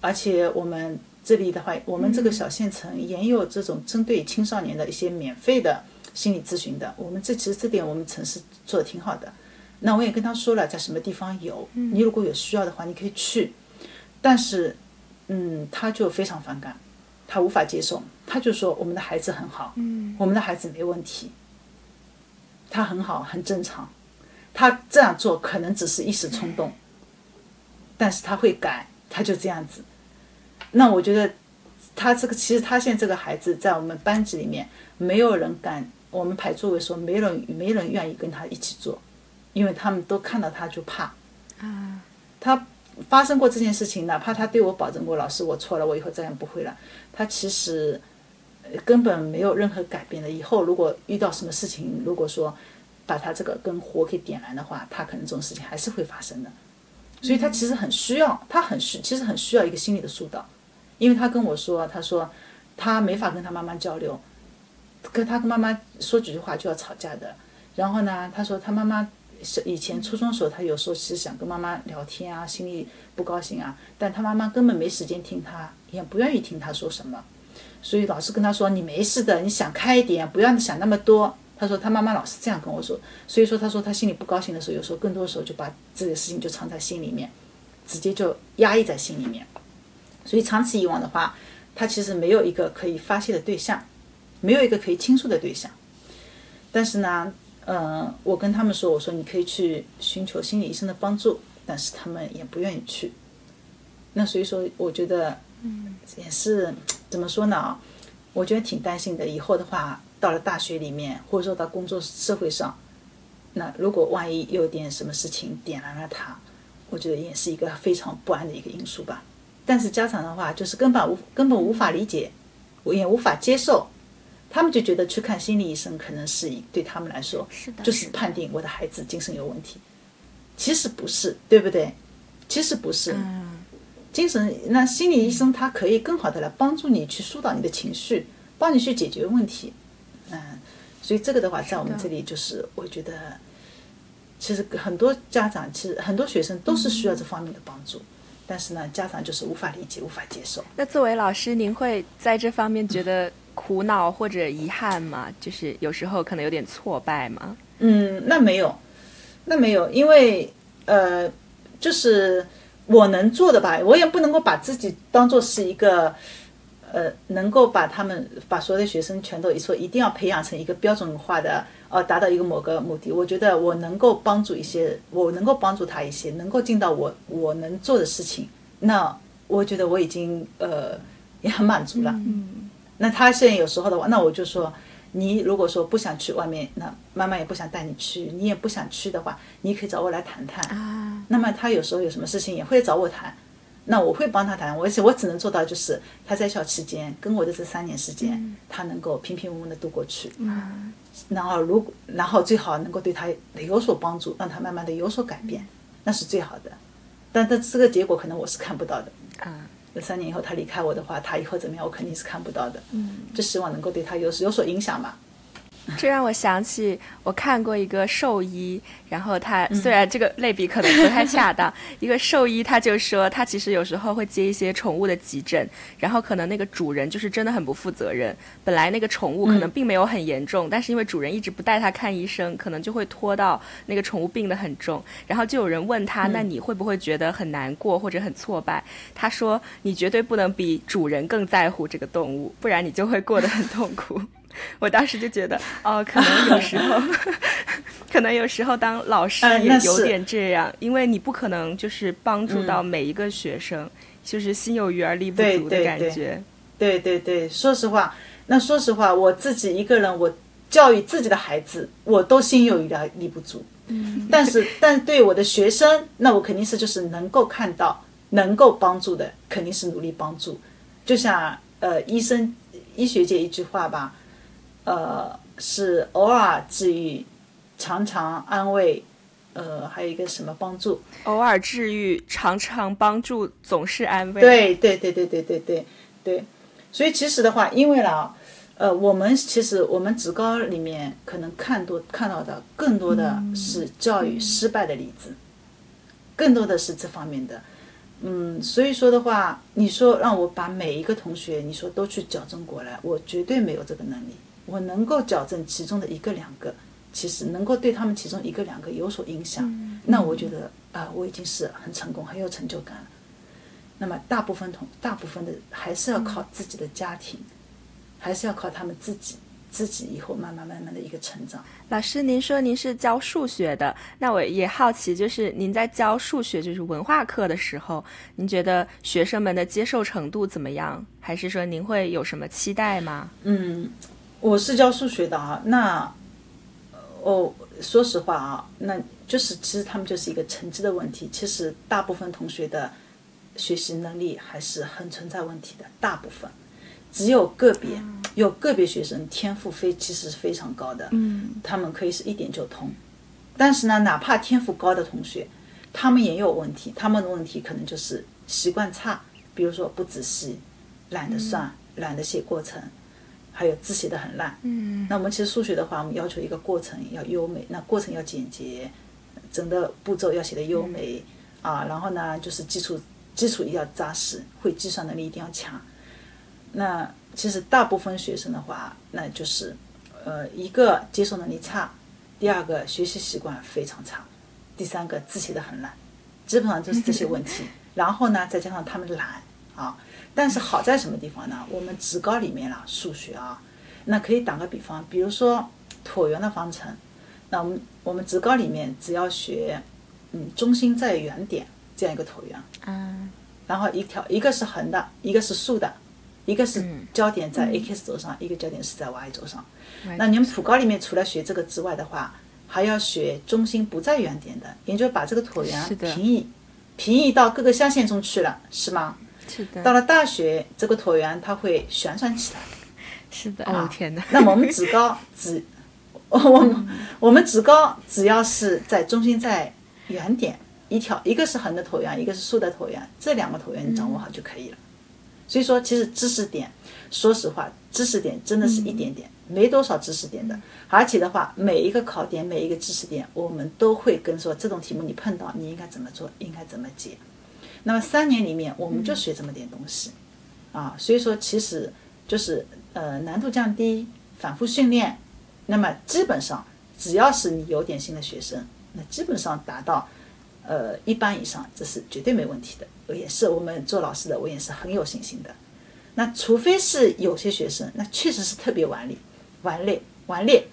而且我们这里的话，我们这个小县城也有这种针对青少年的一些免费的心理咨询的。我们这其实这点我们城市做的挺好的。那我也跟他说了，在什么地方有，你如果有需要的话，你可以去。但是，嗯，他就非常反感，他无法接受，他就说我们的孩子很好，我们的孩子没问题，他很好，很正常。他这样做可能只是一时冲动，但是他会改，他就这样子。那我觉得，他这个其实他现在这个孩子在我们班级里面，没有人敢，我们排座位说没人没人愿意跟他一起坐。因为他们都看到他就怕，啊，他发生过这件事情，哪怕他对我保证过，老师我错了，我以后再也不会了，他其实根本没有任何改变的。以后如果遇到什么事情，如果说把他这个根火给点燃的话，他可能这种事情还是会发生的。所以他其实很需要，他很需，其实很需要一个心理的疏导。因为他跟我说，他说他没法跟他妈妈交流，跟他跟妈妈说几句话就要吵架的。然后呢，他说他妈妈。是以前初中时候，他有时候是想跟妈妈聊天啊，心里不高兴啊，但他妈妈根本没时间听他，也不愿意听他说什么，所以老是跟他说：“你没事的，你想开一点，不要想那么多。”他说他妈妈老是这样跟我说，所以说他说他心里不高兴的时候，有时候更多的时候就把这个事情就藏在心里面，直接就压抑在心里面，所以长此以往的话，他其实没有一个可以发泄的对象，没有一个可以倾诉的对象，但是呢。嗯，我跟他们说，我说你可以去寻求心理医生的帮助，但是他们也不愿意去。那所以说，我觉得，嗯，也是怎么说呢啊？我觉得挺担心的。以后的话，到了大学里面，或者说到工作社会上，那如果万一有点什么事情点燃了他，我觉得也是一个非常不安的一个因素吧。但是家长的话，就是根本无根本无法理解，我也无法接受。他们就觉得去看心理医生可能是对他们来说，是的，就是判定我的孩子精神有问题。其实不是，对不对？其实不是。嗯。精神那心理医生他可以更好的来帮助你去疏导你的情绪，帮你去解决问题。嗯。所以这个的话，在我们这里就是我觉得，其实很多家长其实很多学生都是需要这方面的帮助，但是呢，家长就是无法理解、无法接受。那作为老师，您会在这方面觉得？苦恼或者遗憾吗，就是有时候可能有点挫败吗。嗯，那没有，那没有，因为呃，就是我能做的吧，我也不能够把自己当做是一个呃，能够把他们把所有的学生全都说一定要培养成一个标准化的，呃，达到一个某个目的。我觉得我能够帮助一些，我能够帮助他一些，能够尽到我我能做的事情，那我觉得我已经呃也很满足了。嗯。那他现在有时候的话，那我就说，你如果说不想去外面，那妈妈也不想带你去，你也不想去的话，你可以找我来谈谈。啊。那么他有时候有什么事情也会找我谈，那我会帮他谈。而且我只能做到就是他在校期间跟我的这三年时间，他能够平平稳稳的度过去。嗯。然后如果然后最好能够对他有所帮助，让他慢慢的有所改变，那是最好的。但但这个结果可能我是看不到的。啊。三年以后他离开我的话，他以后怎么样，我肯定是看不到的。嗯，就希望能够对他有有所影响嘛。[laughs] 这让我想起我看过一个兽医，然后他虽然这个类比可能不太恰当，[laughs] 一个兽医他就说他其实有时候会接一些宠物的急诊，然后可能那个主人就是真的很不负责任，本来那个宠物可能并没有很严重，但是因为主人一直不带它看医生，可能就会拖到那个宠物病得很重，然后就有人问他，那你会不会觉得很难过或者很挫败？他说你绝对不能比主人更在乎这个动物，不然你就会过得很痛苦。[laughs] 我当时就觉得，哦，可能有时候，[laughs] 可能有时候当老师也有点这样，因为你不可能就是帮助到每一个学生，就是心有余而力不足的感觉。对对对，说实话，那说实话，我自己一个人，我教育自己的孩子，我都心有余而力不足。嗯。[laughs] 但是，但对我的学生，那我肯定是就是能够看到能够帮助的肯定是努力帮助。就像呃医生医学界一句话吧，呃是偶尔治愈，常常安慰，呃还有一个什么帮助？偶尔治愈，常常帮助，总是安慰。对对对对对对对对，所以其实的话，因为啦，呃，我们其实我们职高里面可能看多看到的更多的是教育失败的例子，更多的是这方面的。嗯，所以说的话，你说让我把每一个同学，你说都去矫正过来，我绝对没有这个能力。我能够矫正其中的一个两个，其实能够对他们其中一个两个有所影响，那我觉得啊、我已经是很成功，很有成就感了。那么大部分同大部分的还是要靠自己的家庭，还是要靠他们自己，自己以后慢慢慢慢的一个成长。老师，您说您是教数学的，那我也好奇，就是您在教数学，就是文化课的时候，您觉得学生们的接受程度怎么样？还是说您会有什么期待吗？嗯，我是教数学的啊，那哦，说实话啊，那就是其实他们就是一个成绩的问题。其实大部分同学的学习能力还是很存在问题的，大部分只有个别有个别学生天赋非其实是非常高的，嗯，他们可以是一点就通。但是呢，哪怕天赋高的同学，他们也有问题，他们的问题可能就是习惯差，比如说不仔细、懒得算、懒得写过程，还有字写的很烂。嗯，那我们其实数学的话，我们要求一个过程要优美，那过程要简洁，整个步骤要写的优美啊，然后呢，就是基础基础一定要扎实，会计算能力一定要强。那其实大部分学生的话，那就是呃一个接受能力差，第二个学习习惯非常差，第三个字写的很烂，基本上就是这些问题。然后呢，再加上他们懒啊。但是好在什么地方呢？我们职高里面啦，数学啊，那可以打个比方，比如说椭圆的方程，那我们我们职高里面只要学，嗯，中心在原点这样一个椭圆，嗯，然后一条一个是横的，一个是竖的，一个是焦点在 x 轴上，一个焦点是在 y 轴上。那你们普高里面除了学这个之外的话，还要学中心不在原点的，也就是把这个椭圆平移平移到各个象限中去了，是吗？是的到了大学，这个椭圆它会旋转起来。是的，哦天哪！那么我们职高只，[laughs] 我们我们职高只要是在中心在原点一条，一个是横的椭圆，一个是竖的椭圆，这两个椭圆你掌握好就可以了。所以说，其实知识点，说实话，知识点真的是一点点，没多少知识点的。而且的话，每一个考点，每一个知识点，我们都会跟说这种题目你碰到你应该怎么做，应该怎么解。那么三年里面，我们就学这么点东西，啊，所以说其实就是呃难度降低，反复训练，那么基本上只要是你有点心的学生，那基本上达到呃一般以上，这是绝对没问题的。我也是我们做老师的，我也是很有信心的。那除非是有些学生，那确实是特别顽劣、顽劣、顽劣，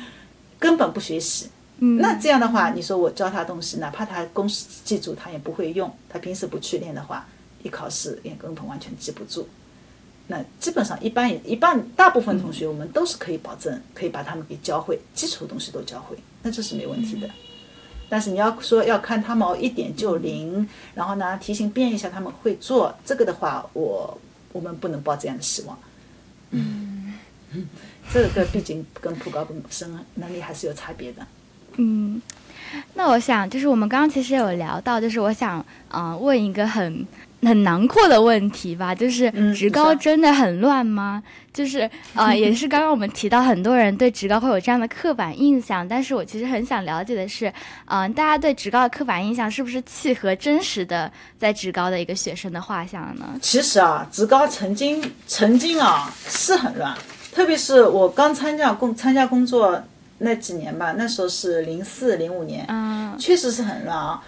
[laughs] 根本不学习。那这样的话，你说我教他东西，哪怕他公式记住，他也不会用。他平时不去练的话，一考试也根本完全记不住。那基本上一般一般大部分同学，我们都是可以保证可以把他们给教会，基础东西都教会，那这是没问题的。但是你要说要看他们哦一点就灵，然后呢题型变一下他们会做这个的话，我我们不能抱这样的希望。嗯，这个毕竟跟普高本身能力还是有差别的。嗯，那我想就是我们刚刚其实有聊到，就是我想嗯、呃问一个很很囊括的问题吧，[laughs] 就是职高真的很乱吗？就是呃，[laughs] 也是刚刚我们提到很多人对职高会有这样的刻板印象，但是我其实很想了解的是，嗯、大家对职高的刻板印象是不是契合真实的在职高的一个学生的画像呢？其实啊，职高曾经曾经啊是很乱，特别是我刚参加工参加工作那几年吧，那时候是零四零五年，嗯确实是很乱啊。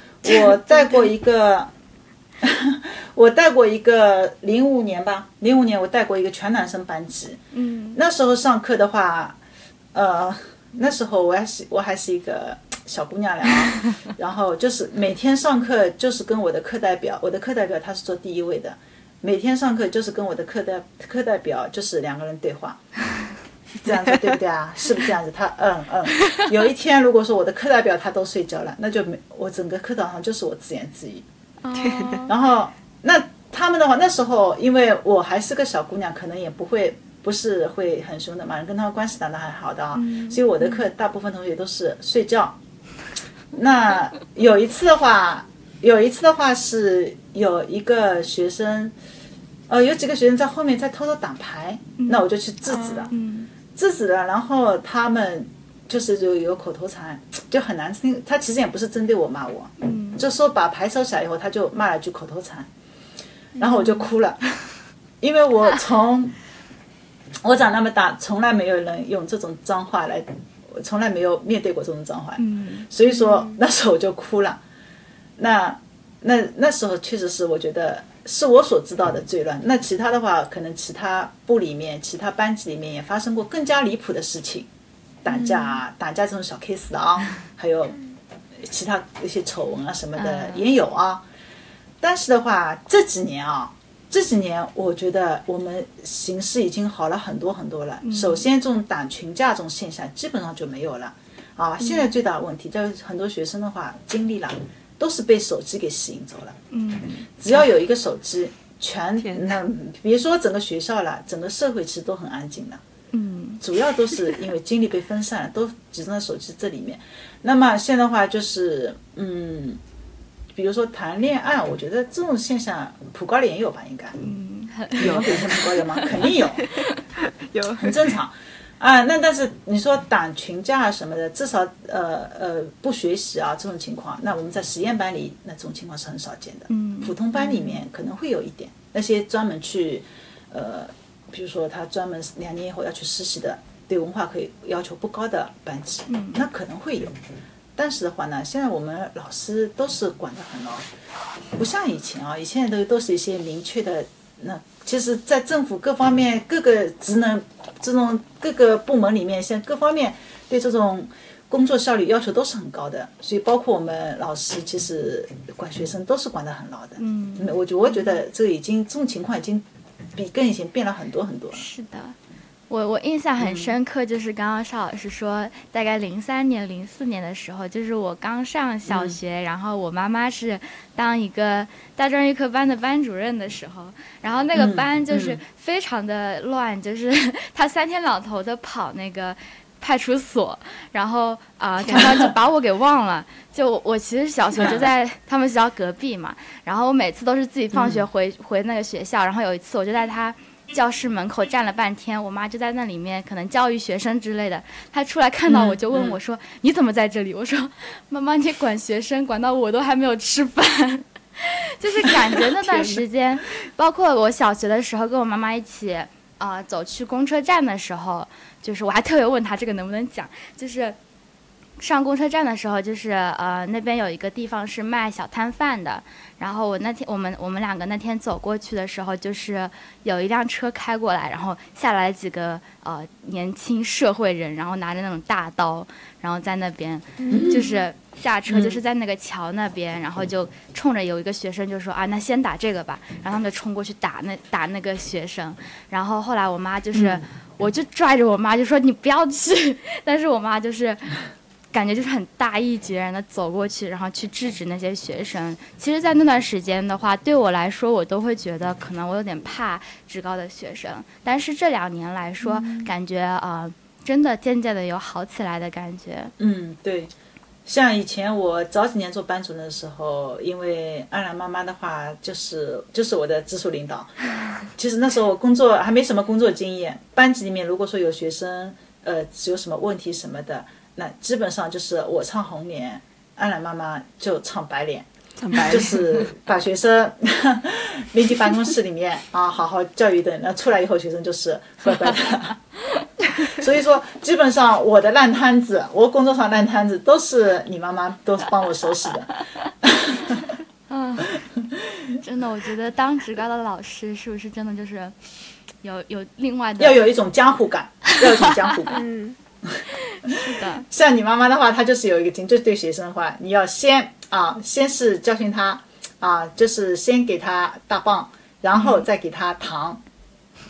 我带过一个，[laughs] 我带过一个零五年吧，零五年我带过一个全男生班级。嗯那时候上课的话，呃，那时候我还是我还是一个小姑娘了啊。[laughs] 然后就是每天上课就是跟我的课代表，我的课代表他是坐第一位的，每天上课就是跟我的课代课代表就是两个人对话。[laughs] 这样子对不对啊？是不是这样子？他嗯嗯。有一天如果说我的课代表他都睡觉了，那就没我整个课堂上就是我自言自语。[laughs] 然后那他们的话，那时候因为我还是个小姑娘，可能也不会不是会很凶的嘛，跟他们关系打得还好的啊，所以我的课大部分同学都是睡觉。[laughs] 那有一次的话，有一次的话是有一个学生，呃，有几个学生在后面在偷偷打牌，那我就去制止了，制止了，然后他们就是有有口头禅，就很难听。他其实也不是针对我骂我，就说把牌收起来以后，他就骂了句口头禅，然后我就哭了，因为我从 [laughs] 我长那么大，从来没有人用这种脏话来。我从来没有面对过这种脏话，所以说那时候我就哭了。那那那时候确实是我觉得是我所知道的最乱。那其他的话，可能其他部里面、其他班级里面也发生过更加离谱的事情，打架、打架这种小 case 的啊，[laughs] 还有其他一些丑闻啊什么的也有啊。但是的话，这几年啊。这几年，我觉得我们形势已经好了很多很多了。首先，这种打群架这种现象基本上就没有了。啊，现在最大的问题，就是很多学生的话经历了，都是被手机给吸引走了。嗯，只要有一个手机，全那别说整个学校了，整个社会其实都很安静的。嗯，主要都是因为精力被分散了，都集中在手机这里面。那么现在的话，就是嗯。比如说谈恋爱，我觉得这种现象普高里也有吧？应该，嗯，有比普高有吗？[laughs] 肯定有，有很正常啊。那但是你说打群架什么的，至少呃呃不学习啊这种情况，那我们在实验班里那种情况是很少见的。嗯，普通班里面可能会有一点，那些专门去呃，比如说他专门两年以后要去实习的，对文化课要求不高的班级，那可能会有。但是的话呢，现在我们老师都是管得很牢，不像以前啊，以前都都是一些明确的。那其实，在政府各方面各个职能这种各个部门里面，现在各方面对这种工作效率要求都是很高的。所以，包括我们老师，其实管学生都是管得很牢的。嗯，我觉我觉得这已经这种情况已经比跟以前变了很多很多了。是的。我我印象很深刻，就是刚刚邵老师说，大概零三年、零四年的时候，就是我刚上小学，然后我妈妈是当一个大专预科班的班主任的时候，然后那个班就是非常的乱，就是 [laughs] 他三天两头的跑那个派出所，然后啊常常就把我给忘了。就我其实小学就 [laughs] 在他们学校隔壁嘛，然后我每次都是自己放学回回那个学校，然后有一次我就在他。教室门口站了半天，我妈就在那里面，可能教育学生之类的。她出来看到我就问我说：“你怎么在这里？”我说：“妈妈，你管学生管到我都还没有吃饭。” [laughs] 就是感觉那段时间，包括我小学的时候跟我妈妈一起啊走去公车站的时候，就是我还特别问她这个能不能讲，就是。上公车站的时候，就是呃那边有一个地方是卖小摊贩的，然后我那天我们我们两个那天走过去的时候，就是有一辆车开过来，然后下来几个呃年轻社会人，然后拿着那种大刀，然后在那边就是下车，就是在那个桥那边，然后就冲着有一个学生就说啊那先打这个吧，然后他们就冲过去打那打那个学生，然后后来我妈就是我就拽着我妈就说你不要去，但是我妈就是。感觉就是很大义决然的走过去，然后去制止那些学生。其实，在那段时间的话，对我来说，我都会觉得可能我有点怕职高的学生。但是这两年来说，感觉啊，真的渐渐的有好起来的感觉。嗯，对。像以前我早几年做班主任的时候，因为安然妈妈的话，就是就是我的直属领导。[laughs] 其实那时候我工作还没什么工作经验，班级里面如果说有学生呃有什么问题什么的。那基本上就是我唱红脸，安然妈妈就唱白脸，唱白脸就是把学生 [laughs] 拎进办公室里面啊，好好教育一顿。那出来以后，学生就是乖乖的。[laughs] 所以说，基本上我的烂摊子，我工作上烂摊子，都是你妈妈都是帮我收拾的。[laughs] 嗯，真的，我觉得当职高的老师是不是真的就是有有另外的要有一种江湖感，要有一种江湖感。嗯。是的，[laughs] 像你妈妈的话，她就是有一个经，就是对学生的话，你要先啊，先是教训他，啊，就是先给他大棒，然后再给他糖，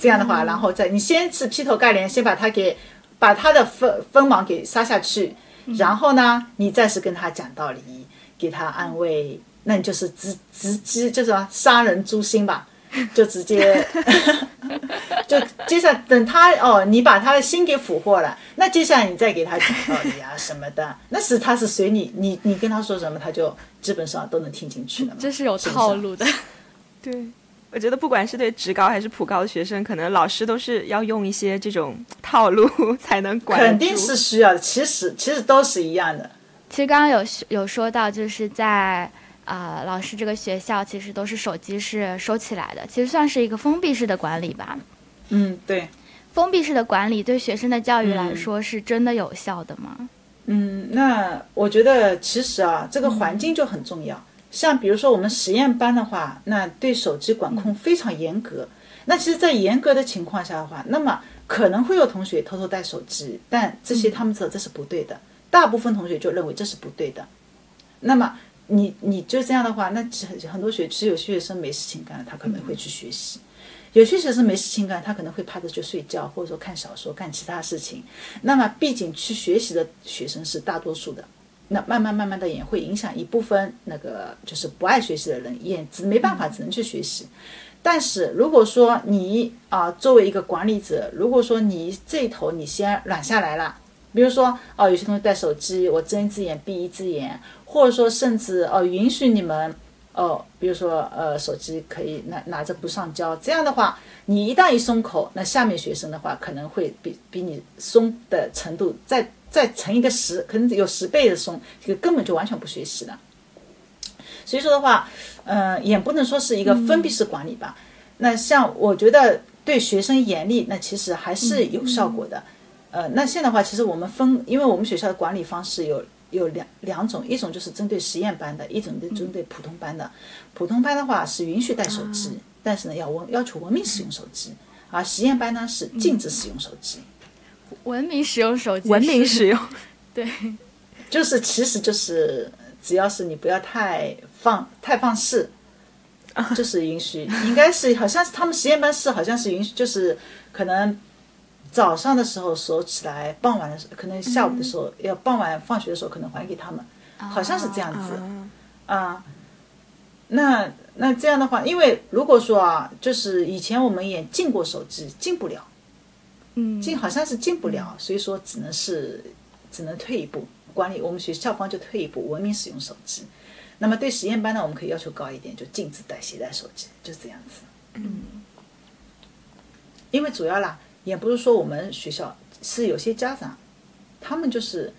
这样的话，然后再你先是劈头盖脸，先把他给把他的锋锋芒给杀下去，然后呢，你再是跟他讲道理，给他安慰，那你就是直直击，就是说杀人诛心吧，[laughs] 就直接，[laughs] 就接下来等他哦，你把他的心给俘获了，那接下来你再给他讲道理啊什么的，那是他是随你，你你跟他说什么，他就基本上都能听进去了嘛。这是有套路的。[laughs] 对，我觉得不管是对职高还是普高的学生，可能老师都是要用一些这种套路才能管。肯定是需要的，其实其实都是一样的。其实刚刚有有说到，就是在啊、老师这个学校其实都是手机是收起来的，其实算是一个封闭式的管理吧。嗯，对。封闭式的管理对学生的教育来说是真的有效的吗？嗯，那我觉得其实啊，这个环境就很重要。像比如说我们实验班的话，那对手机管控非常严格。那其实，在严格的情况下的话，那么可能会有同学偷偷带手机，但这些他们知道这是不对的。大部分同学就认为这是不对的。那么你你就这样的话，那其实很多学其实有些学生没事情干，他可能会去学习；有些学生没事情干，他可能会趴着去睡觉，或者说看小说、干其他事情。那么毕竟去学习的学生是大多数的。那慢慢慢慢的也会影响一部分那个就是不爱学习的人，也只没办法只能去学习。但是如果说你啊、作为一个管理者，如果说你这一头你先软下来了，比如说哦、有些同学带手机，我睁一只眼闭一只眼，或者说甚至哦、允许你们哦、比如说呃手机可以拿拿着不上交，这样的话，你一旦一松口，那下面学生的话可能会比比你松的程度再再乘一个十，可能有十倍的松，这个根本就完全不学习了。所以说的话，呃，也不能说是一个封闭式管理吧。那像我觉得对学生严厉，那其实还是有效果的。呃，那现在的话，其实我们分，因为我们学校的管理方式有有两两种，一种就是针对实验班的，一种是针对普通班的。普通班的话是允许带手机，但是呢要文要求文明使用手机，而实验班呢是禁止使用手机。文明使用手机，文明使用，对，就是其实就是只要是你不要太放太放肆，就是允许，应该是好像是他们实验班是好像是允许，就是可能早上的时候收起来，傍晚的时候可能下午的时候、要傍晚放学的时候可能还给他们，好像是这样子啊。那那这样的话，因为如果说啊，就是以前我们也进过手机，进不了。嗯，进好像是进不了，所以说只能是只能退一步，管理我们学校方就退一步，文明使用手机。那么对实验班呢，我们可以要求高一点，就禁止带携带手机，就这样子。嗯，因为主要啦，也不是说我们学校是有些家长，他们就是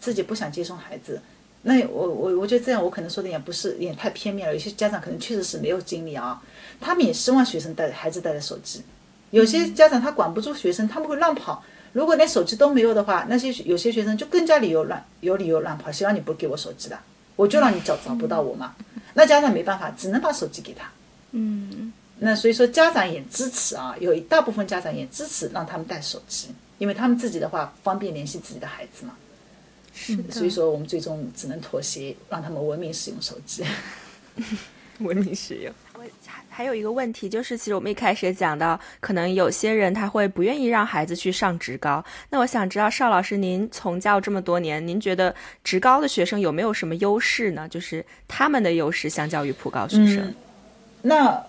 自己不想接送孩子。那我我我觉得这样，我可能说的也不是也太片面了。有些家长可能确实是没有精力啊，他们也希望学生带孩子带着手机。有些家长他管不住学生，他们会乱跑。如果连手机都没有的话，那些有些学生就更加理由乱有理由乱跑。谁让你不给我手机的？我就让你找找不到我嘛。那家长没办法，只能把手机给他。嗯，那所以说家长也支持啊，有一大部分家长也支持让他们带手机，因为他们自己的话方便联系自己的孩子嘛。是的，所以说我们最终只能妥协，让他们文明使用手机。[laughs] 文明使用。我还还有一个问题，就是其实我们一开始也讲到，可能有些人他会不愿意让孩子去上职高。那我想知道，邵老师，您从教这么多年，您觉得职高的学生有没有什么优势呢？就是他们的优势相较于普高学生。嗯那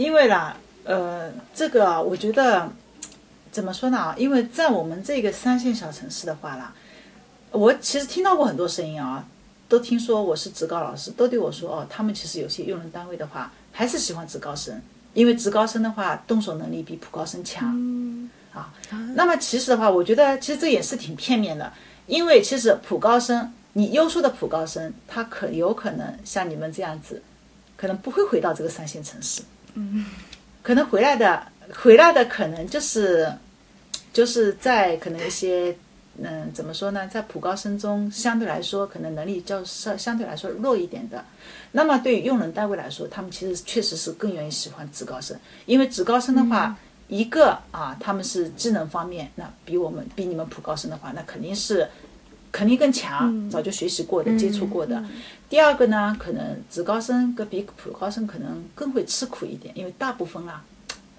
因为啦，呃，这个啊我觉得怎么说呢啊？因为在我们这个三线小城市的话啦，我其实听到过很多声音啊，都听说我是职高老师，都对我说哦，他们其实有些用人单位的话还是喜欢职高生，因为职高生的话动手能力比普高生强。啊，那么其实的话，我觉得其实这也是挺片面的，因为其实普高生，你优秀的普高生，他可有可能像你们这样子，可能不会回到这个三线城市，嗯，可能回来的回来的可能就是就是在可能一些嗯怎么说呢，在普高生中相对来说可能能力较相相对来说弱一点的，那么对于用人单位来说，他们其实确实是更愿意喜欢职高生，因为职高生的话。一个啊，他们是技能方面，那比我们比你们普高生的话，那肯定是肯定更强，早就学习过的、接触过的。第二个呢，可能职高生跟比普高生可能更会吃苦一点，因为大部分啦，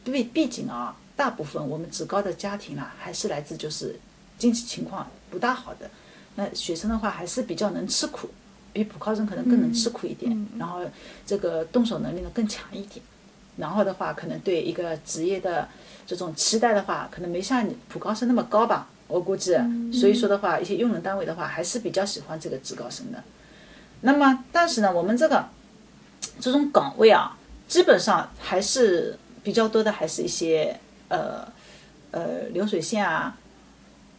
毕毕竟啊，大部分我们职高的家庭啦，还是来自就是经济情况不大好的，那学生的话还是比较能吃苦。比普高生可能更能吃苦一点，然后这个动手能力呢更强一点，然后的话可能对一个职业的这种期待的话，可能没像你普高生那么高吧，我估计。所以说的话，一些用人单位的话还是比较喜欢这个职高生的。那么，但是呢，我们这个这种岗位啊，基本上还是比较多的，还是一些呃呃流水线啊。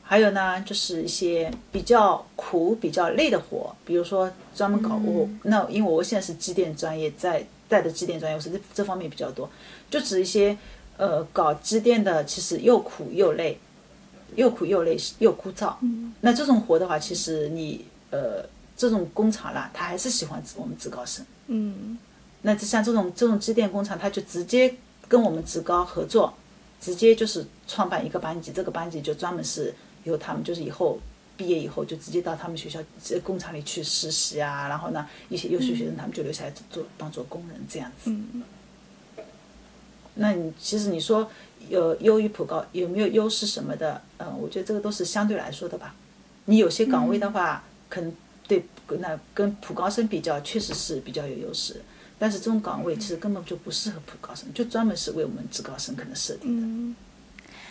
还有呢，就是一些比较苦、比较累的活，比如说专门搞我那，因为我现在是机电专业，在带的机电专业，我是这这方面比较多，就指一些呃搞机电的，其实又苦又累，又苦又累又枯燥。那这种活的话，其实你呃这种工厂啦，他还是喜欢我们职高生。嗯，那就像这种这种机电工厂，他就直接跟我们职高合作，直接就是创办一个班级，这个班级就专门是。由他们就是以后毕业以后就直接到他们学校这工厂里去实习啊，然后呢，一些优秀学生他们就留下来做当做工人这样子。嗯。那你其实你说有优于普高有没有优势什么的？嗯，我觉得这个都是相对来说的吧。你有些岗位的话，可能对那跟普高生比较确实是比较有优势，但是这种岗位其实根本就不适合普高生，就专门是为我们职高生可能设定的。嗯。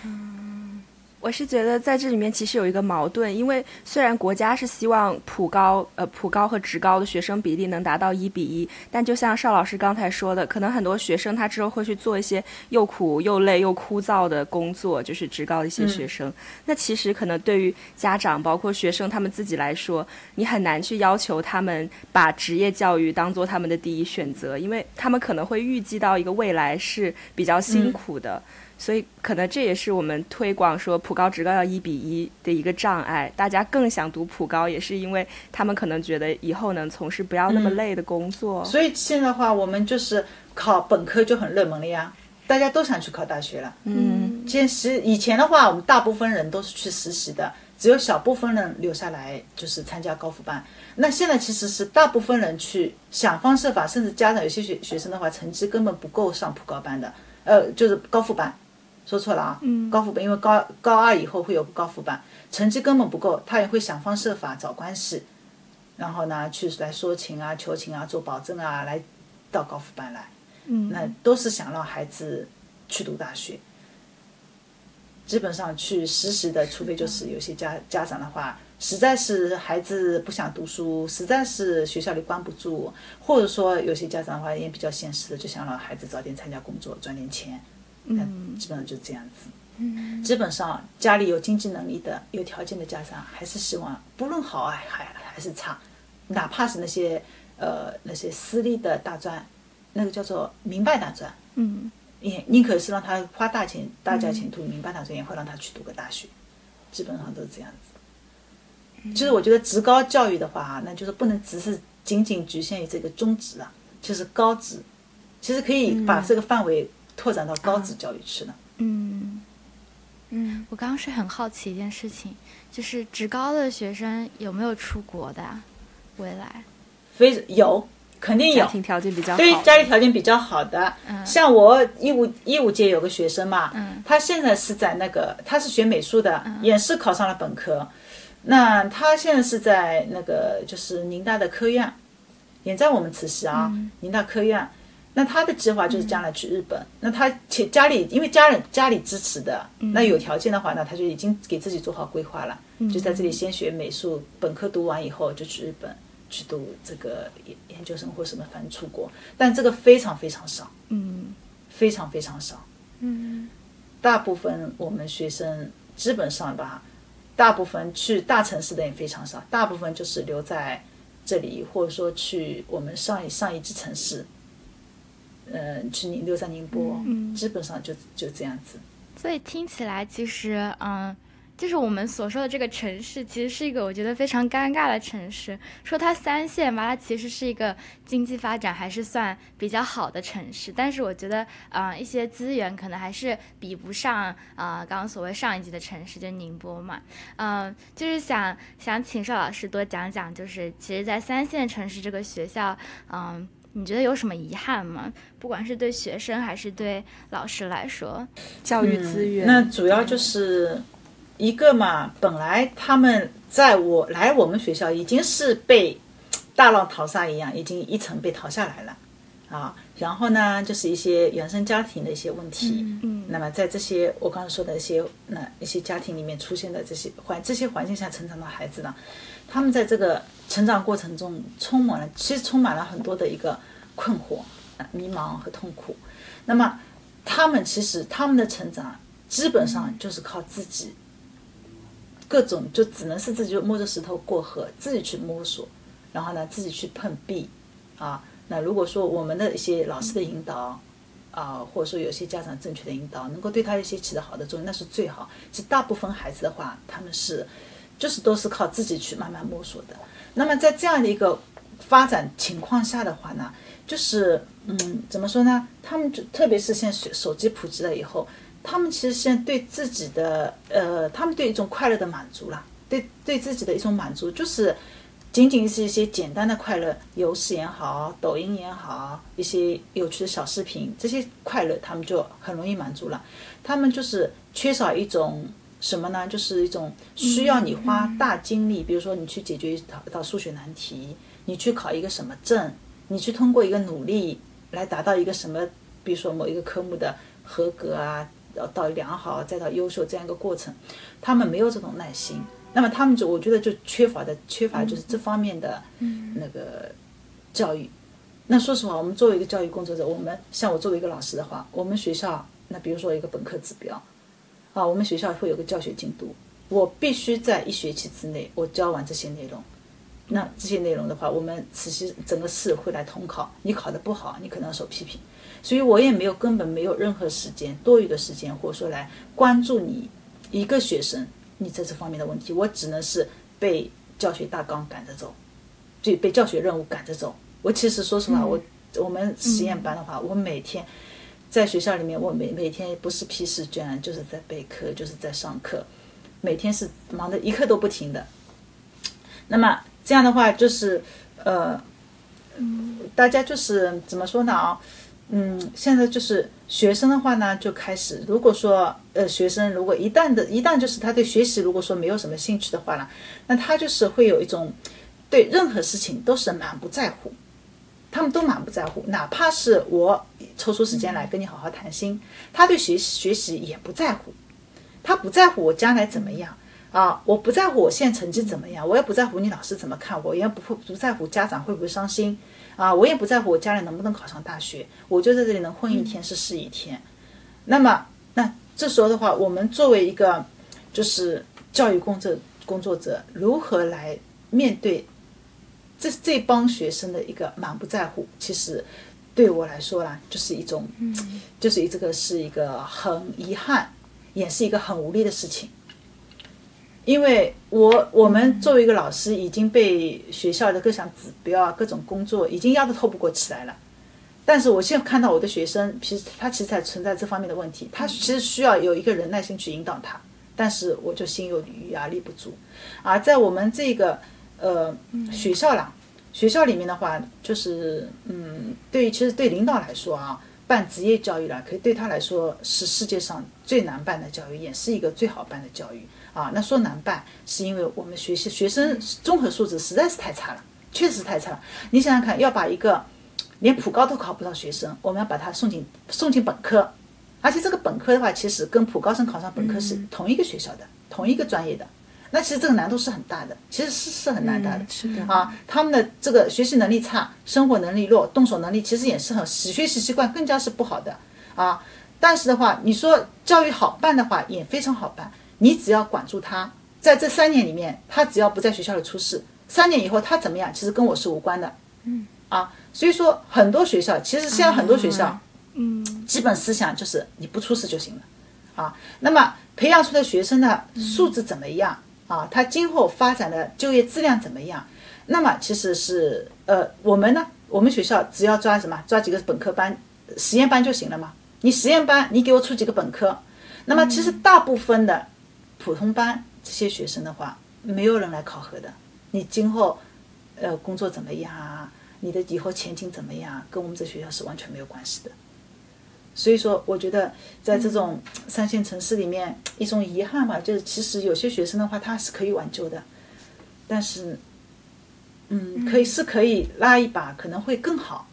嗯。我是觉得在这里面其实有一个矛盾，因为虽然国家是希望普高呃普高和职高的学生比例能达到一比一，但就像邵老师刚才说的，可能很多学生他之后会去做一些又苦又累又枯燥的工作，就是职高的一些学生。那其实可能对于家长包括学生他们自己来说，你很难去要求他们把职业教育当做他们的第一选择，因为他们可能会预计到一个未来是比较辛苦的。所以，可能这也是我们推广说普高职高要一比一的一个障碍。大家更想读普高，也是因为他们可能觉得以后能从事不要那么累的工作。所以现在的话，我们就是考本科就很热门了呀，大家都想去考大学了。嗯，其实以前的话，我们大部分人都是去实习的，只有小部分人留下来就是参加高复班。那现在其实是大部分人去想方设法，甚至家长有些学学生的话，成绩根本不够上普高班的，呃，就是高复班。说错了啊，高复班，因为高高二以后会有高复班，成绩根本不够，他也会想方设法找关系，然后呢去来说情啊、求情啊、做保证啊，来到高复班来，那都是想让孩子去读大学。基本上去实习的，除非就是有些家家长的话，实在是孩子不想读书，实在是学校里关不住，或者说有些家长的话也比较现实的，就想让孩子早点参加工作，赚点钱。嗯，基本上就这样子。嗯，基本上家里有经济能力的、有条件的家长，还是希望不论好啊还还是差，哪怕是那些呃那些私立的大专，那个叫做民办大专，嗯，也宁可是让他花大钱大价钱读民办大专，也会让他去读个大学。基本上都是这样子。其实我觉得职高教育的话，那就是不能只是仅仅局限于这个中职啊，就是高职，其实可以把这个范围。拓展到高职教育去了。嗯，嗯，我刚刚是很好奇一件事情，就是职高的学生有没有出国的？未来？非有，肯定有。家庭条件比较好。对，家里条件比较好的，像我一五一五届有个学生嘛，他现在是在那个，他是学美术的，也是考上了本科。那他现在是在那个就是宁大的科院，也在我们慈溪啊，宁大科院。那他的计划就是将来去日本。那他且家里因为家人家里支持的，那有条件的话，那他就已经给自己做好规划了，就在这里先学美术，本科读完以后就去日本去读这个研研究生或什么，反正出国。但这个非常非常少，嗯，非常非常少，嗯，大部分我们学生基本上吧，大部分去大城市的也非常少，大部分就是留在这里，或者说去我们上一上一级城市。嗯，去宁留在宁波，嗯基本上就就这样子。所以听起来，其实，嗯，就是我们所说的这个城市，其实是一个我觉得非常尴尬的城市。说它三线吧，它其实是一个经济发展还是算比较好的城市，但是我觉得，嗯，一些资源可能还是比不上，啊，刚刚所谓上一级的城市，就宁波嘛。嗯，就是想想请邵老师多讲讲，就是其实，在三线城市这个学校，嗯。你觉得有什么遗憾吗？不管是对学生还是对老师来说，教育资源，那主要就是一个嘛。本来他们在我来我们学校已经是被。大浪淘沙一样，已经一层被淘下来了啊。然后呢，就是一些原生家庭的一些问题。嗯那么在这些我刚才说的一些那一些家庭里面出现的这些环这些环境下成长的孩子呢，他们在这个成长过程中充满了，其实充满了很多的一个困惑、迷茫和痛苦。那么他们其实他们的成长基本上就是靠自己，各种就只能是自己摸着石头过河，自己去摸索，然后呢自己去碰壁啊。那如果说我们的一些老师的引导啊，或者说有些家长正确的引导，能够对他一些起到好的作用，那是最好。其实大部分孩子的话，他们是就是都是靠自己去慢慢摸索的。那么在这样的一个发展情况下的话呢，就是嗯，怎么说呢？他们就特别是现在手机普及了以后，他们其实现在对自己的呃，他们对一种快乐的满足啦，对对自己的一种满足，就是仅仅是一些简单的快乐，游戏也好，抖音也好，一些有趣的小视频，这些快乐他们就很容易满足了。他们就是缺少一种什么呢？就是一种需要你花大精力，比如说你去解决一道数学难题，你去考一个什么证，你去通过一个努力来达到一个什么，比如说某一个科目的合格啊，到良好再到优秀这样一个过程，他们没有这种耐心。那么他们就我觉得就缺乏的缺乏就是这方面的那个教育。那说实话，我们作为一个教育工作者，我们像我作为一个老师的话，我们学校那比如说一个本科指标，啊，我们学校会有个教学进度，我必须在一学期之内我教完这些内容。那这些内容的话，我们慈溪整个市会来统考，你考得不好，你可能要受批评。所以我也没有根本没有任何时间多余的时间，或者说来关注你一个学生你在这方面的问题，我只能是被教学大纲赶着走，就被教学任务赶着走。我其实说实话，我我们实验班的话，我每天在学校里面，我每每天不是批试卷，就是在备课，就是在上课，每天是忙得一刻都不停的。那么这样的话，就是呃，大家就是怎么说呢啊？嗯，现在就是学生的话呢，就开始，如果说呃，学生如果一旦的，一旦就是他对学习如果说没有什么兴趣的话呢，那他就是会有一种对任何事情都是满不在乎，他们都满不在乎，哪怕是我抽出时间来跟你好好谈心，他对学习学习也不在乎，他不在乎我将来怎么样啊，我不在乎我现在成绩怎么样，我也不在乎你老师怎么看我，也不会不在乎家长会不会伤心。啊，我也不在乎我将来能不能考上大学，我就在这里能混一天是是一天。那么，那这时候的话，我们作为一个就是教育工作工作者，如何来面对这这帮学生的一个满不在乎？其实对我来说啦，就是一种，就是这个是一个很遗憾，也是一个很无力的事情。因为我我们作为一个老师，已经被学校的各项指标啊、各种工作已经压得透不过气来了。但是我现在看到我的学生，其实他其实还存在这方面的问题，他其实需要有一个人耐心去引导他。但是我就心有余而力不足。而在我们这个呃学校啦，学校里面的话，就是嗯，对于其实对领导来说啊，办职业教育啦，可以对他来说是世界上最难办的教育，也是一个最好办的教育。啊，那说难办，是因为我们学习学生综合素质实在是太差了，确实太差了。你想想看，要把一个连普高都考不到学生，我们要把他送进送进本科，而且这个本科的话，其实跟普高生考上本科是同一个学校的，同一个专业的。那其实这个难度是很大的，其实是是很难大的。是的啊，他们的这个学习能力差，生活能力弱，动手能力其实也是很学习习惯更加是不好的啊。但是的话，你说教育好办的话，也非常好办。你只要管住他，在这三年里面，他只要不在学校里出事，三年以后他怎么样，其实跟我是无关的。嗯，啊，所以说很多学校，其实现在很多学校，嗯，基本思想就是你不出事就行了。啊，那么培养出的学生的素质怎么样？啊，他今后发展的就业质量怎么样？那么其实是呃，我们呢，我们学校只要抓什么，抓几个本科班、实验班就行了嘛。你实验班，你给我出几个本科，那么其实大部分的。普通班这些学生的话，没有人来考核的。你今后，呃，工作怎么样啊？你的以后前景怎么样？跟我们这学校是完全没有关系的。所以说，我觉得在这种三线城市里面，一种遗憾吧，就是其实有些学生的话，他是可以挽救的，但是嗯，可以是可以拉一把，可能会更好，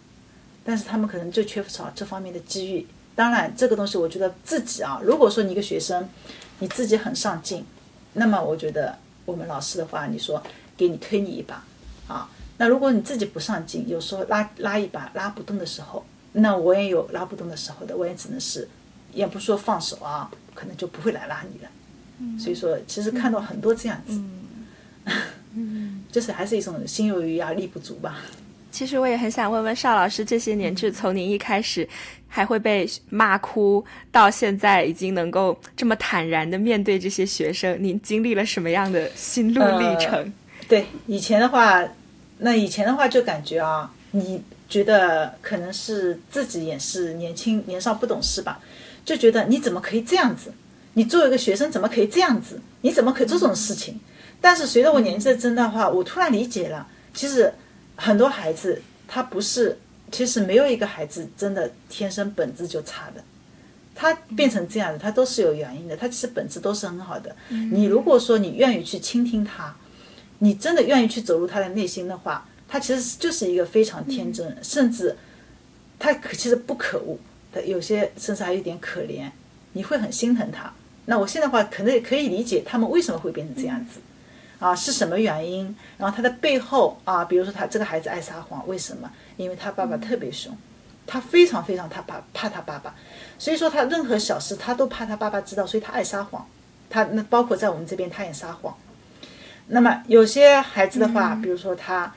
但是他们可能就缺少这方面的机遇。当然，这个东西我觉得自己啊，如果说你一个学生，你自己很上进，那么我觉得我们老师的话，你说给你推你一把啊。那如果你自己不上进，有时候拉拉一把拉不动的时候，那我也有拉不动的时候的，我也只能是，也不说放手啊，可能就不会来拉你了。所以说，其实看到很多这样子，嗯 [laughs] 就是还是一种心有余而力不足吧。其实我也很想问问邵老师，这些年就从您一开始还会被骂哭，到现在已经能够这么坦然的面对这些学生，您经历了什么样的心路历程？对，以前的话，那以前的话就感觉啊，你觉得可能是自己也是年轻年少不懂事吧，就觉得你怎么可以这样子？你作为一个学生怎么可以这样子？你怎么可以做这种事情？但是随着我年纪的增大的话，我突然理解了，其实。很多孩子他不是，其实没有一个孩子真的天生本质就差的，他变成这样的，他都是有原因的，他其实本质都是很好的。你如果说你愿意去倾听他，你真的愿意去走入他的内心的话，他其实就是一个非常天真，甚至他可其实不可恶，他有些甚至还有点可怜，你会很心疼他。那我现在话可能也可以理解他们为什么会变成这样子。啊，是什么原因？然后他的背后啊，比如说他这个孩子爱撒谎，为什么？因为他爸爸特别凶，他非常非常他怕怕他爸爸，所以说他任何小事他都怕他爸爸知道，所以他爱撒谎。他那包括在我们这边他也撒谎。那么有些孩子的话，比如说他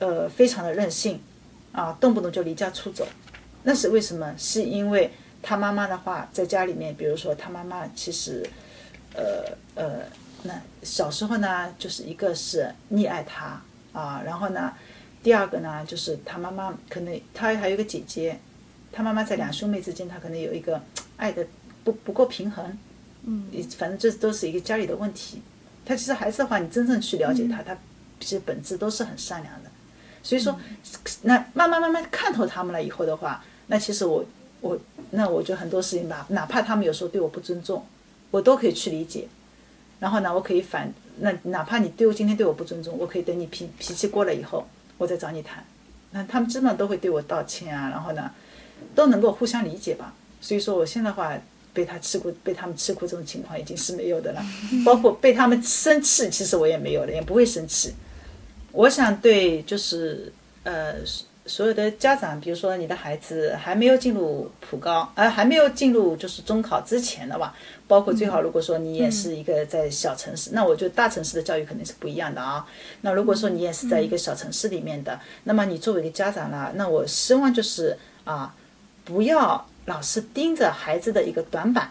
呃非常的任性啊，动不动就离家出走，那是为什么？是因为他妈妈的话在家里面，比如说他妈妈其实呃呃。那小时候呢，就是一个是溺爱他啊，然后呢，第二个呢，就是他妈妈可能他还有个姐姐，他妈妈在两兄妹之间，他可能有一个爱的不不够平衡，嗯，反正这都是一个家里的问题。他其实孩子的话，你真正去了解他，他其实本质都是很善良的。所以说，那慢慢慢慢看透他们了以后的话，那其实我我那我觉得很多事情吧，哪怕他们有时候对我不尊重，我都可以去理解。然后呢，我可以反那哪怕你对我今天对我不尊重，我可以等你脾脾气过了以后，我再找你谈。那他们基本上都会对我道歉啊，然后呢，都能够互相理解吧。所以说，我现在话被他吃苦，被他们吃苦这种情况已经是没有的了。[laughs] 包括被他们生气，其实我也没有了，也不会生气。我想对，就是呃。所有的家长，比如说你的孩子还没有进入普高，呃，还没有进入就是中考之前的吧，包括最好如果说你也是一个在小城市，那我觉得大城市的教育肯定是不一样的啊。那如果说你也是在一个小城市里面的，那么你作为一个家长呢，那我希望就是啊，不要老是盯着孩子的一个短板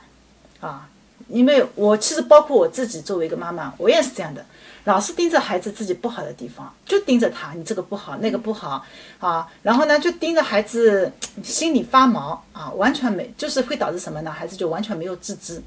啊，因为我其实包括我自己作为一个妈妈，我也是这样的。老是盯着孩子自己不好的地方，就盯着他，你这个不好，那个不好啊，然后呢，就盯着孩子心里发毛啊，完全没，就是会导致什么呢？孩子就完全没有自知，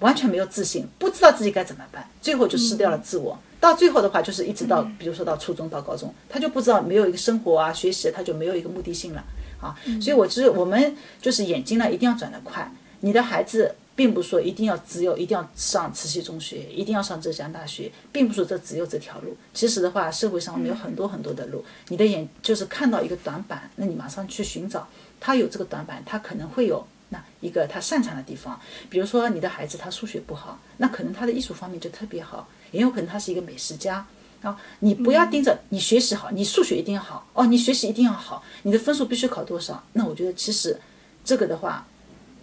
完全没有自信，不知道自己该怎么办，最后就失掉了自我。到最后的话，就是一直到，比如说到初中到高中，他就不知道没有一个生活啊，学习他就没有一个目的性了啊。所以，我其实我们就是眼睛呢，一定要转得快，你的孩子。并不是说一定要只有一定要上慈溪中学，一定要上浙江大学，并不是说这只有这条路。其实的话，社会上我们有很多很多的路。你的眼就是看到一个短板，那你马上去寻找他有这个短板，他可能会有那一个他擅长的地方。比如说你的孩子他数学不好，那可能他的艺术方面就特别好，也有可能他是一个美食家啊。你不要盯着你学习好，你数学一定要好哦，你学习一定要好，你的分数必须考多少？那我觉得其实这个的话。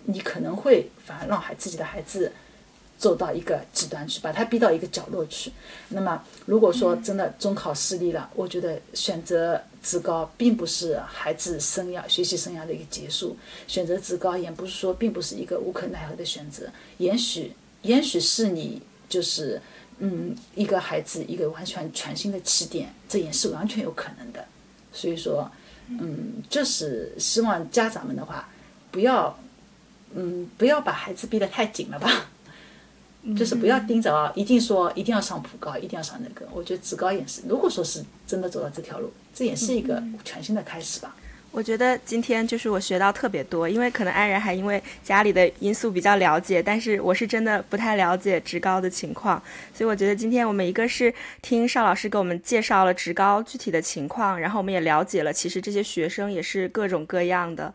你可能会反而让孩自己的孩子走到一个极端去，把他逼到一个角落去。那么，如果说真的中考失利了，我觉得选择职高并不是孩子生涯学习生涯的一个结束。选择职高也不是说并不是一个无可奈何的选择，也许也许是你就是嗯一个孩子一个完全全新的起点，这也是完全有可能的。所以说，嗯，就是希望家长们的话不要。嗯，不要把孩子逼得太紧了吧，就是不要盯着啊，一定说一定要上普高，一定要上那个。我觉得职高也是，如果说是真的走到这条路，这也是一个全新的开始吧。我觉得今天就是我学到特别多，因为可能安然还因为家里的因素比较了解，但是我是真的不太了解职高的情况，所以我觉得今天我们一个是听邵老师给我们介绍了职高具体的情况，然后我们也了解了其实这些学生也是各种各样的，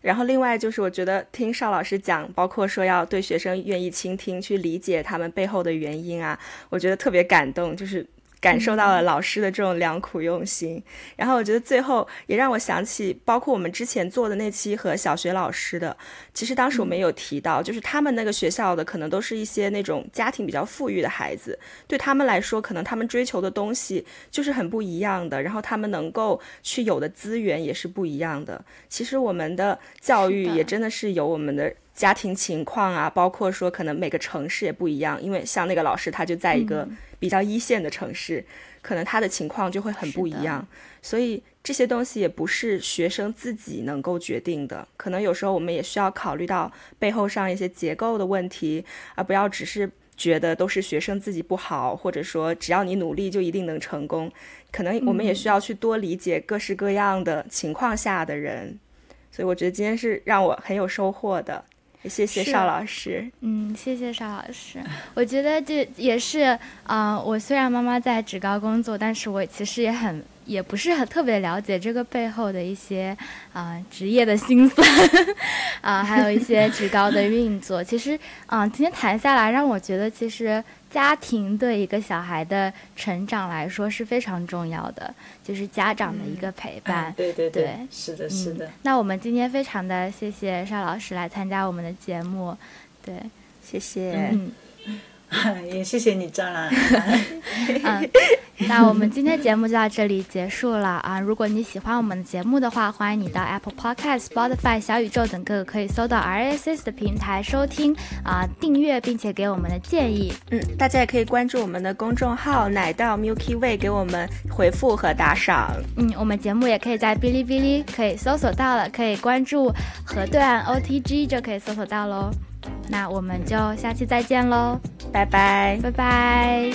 然后另外就是我觉得听邵老师讲，包括说要对学生愿意倾听，去理解他们背后的原因啊，我觉得特别感动，就是。感受到了老师的这种良苦用心，然后我觉得最后也让我想起，包括我们之前做的那期和小学老师的，其实当时我们有提到，就是他们那个学校的可能都是一些那种家庭比较富裕的孩子，对他们来说，可能他们追求的东西就是很不一样的，然后他们能够去有的资源也是不一样的。其实我们的教育也真的是有我们的。家庭情况啊，包括说可能每个城市也不一样，因为像那个老师他就在一个比较一线的城市，可能他的情况就会很不一样。所以这些东西也不是学生自己能够决定的，可能有时候我们也需要考虑到背后上一些结构的问题，而不要只是觉得都是学生自己不好，或者说只要你努力就一定能成功。可能我们也需要去多理解各式各样的情况下的人。所以我觉得今天是让我很有收获的。谢谢邵老师。嗯，谢谢邵老师。我觉得这也是，啊，我虽然妈妈在职高工作，但是我其实也很。也不是很特别了解这个背后的一些啊职业的辛酸啊，[laughs] 还有一些职高的运作。其实啊，今天谈下来，让我觉得其实家庭对一个小孩的成长来说是非常重要的，就是家长的一个陪伴。对对对，是的，是的。那我们今天非常的谢谢邵老师来参加我们的节目，对，谢谢。嗯。[laughs] 也谢谢你，张兰。[laughs] 嗯，那我们今天节目就到这里结束了啊！如果你喜欢我们的节目的话，欢迎你到 Apple Podcast、Spotify、小宇宙等各个可以搜到 RSS 的平台收听啊，订阅并且给我们的建议。嗯，大家也可以关注我们的公众号“奶到 Milky Way”，给我们回复和打赏。嗯，我们节目也可以在哔哩哔哩可以搜索到了，可以关注河段 OTG 就可以搜索到喽。那我们就下期再见喽，拜拜，拜拜。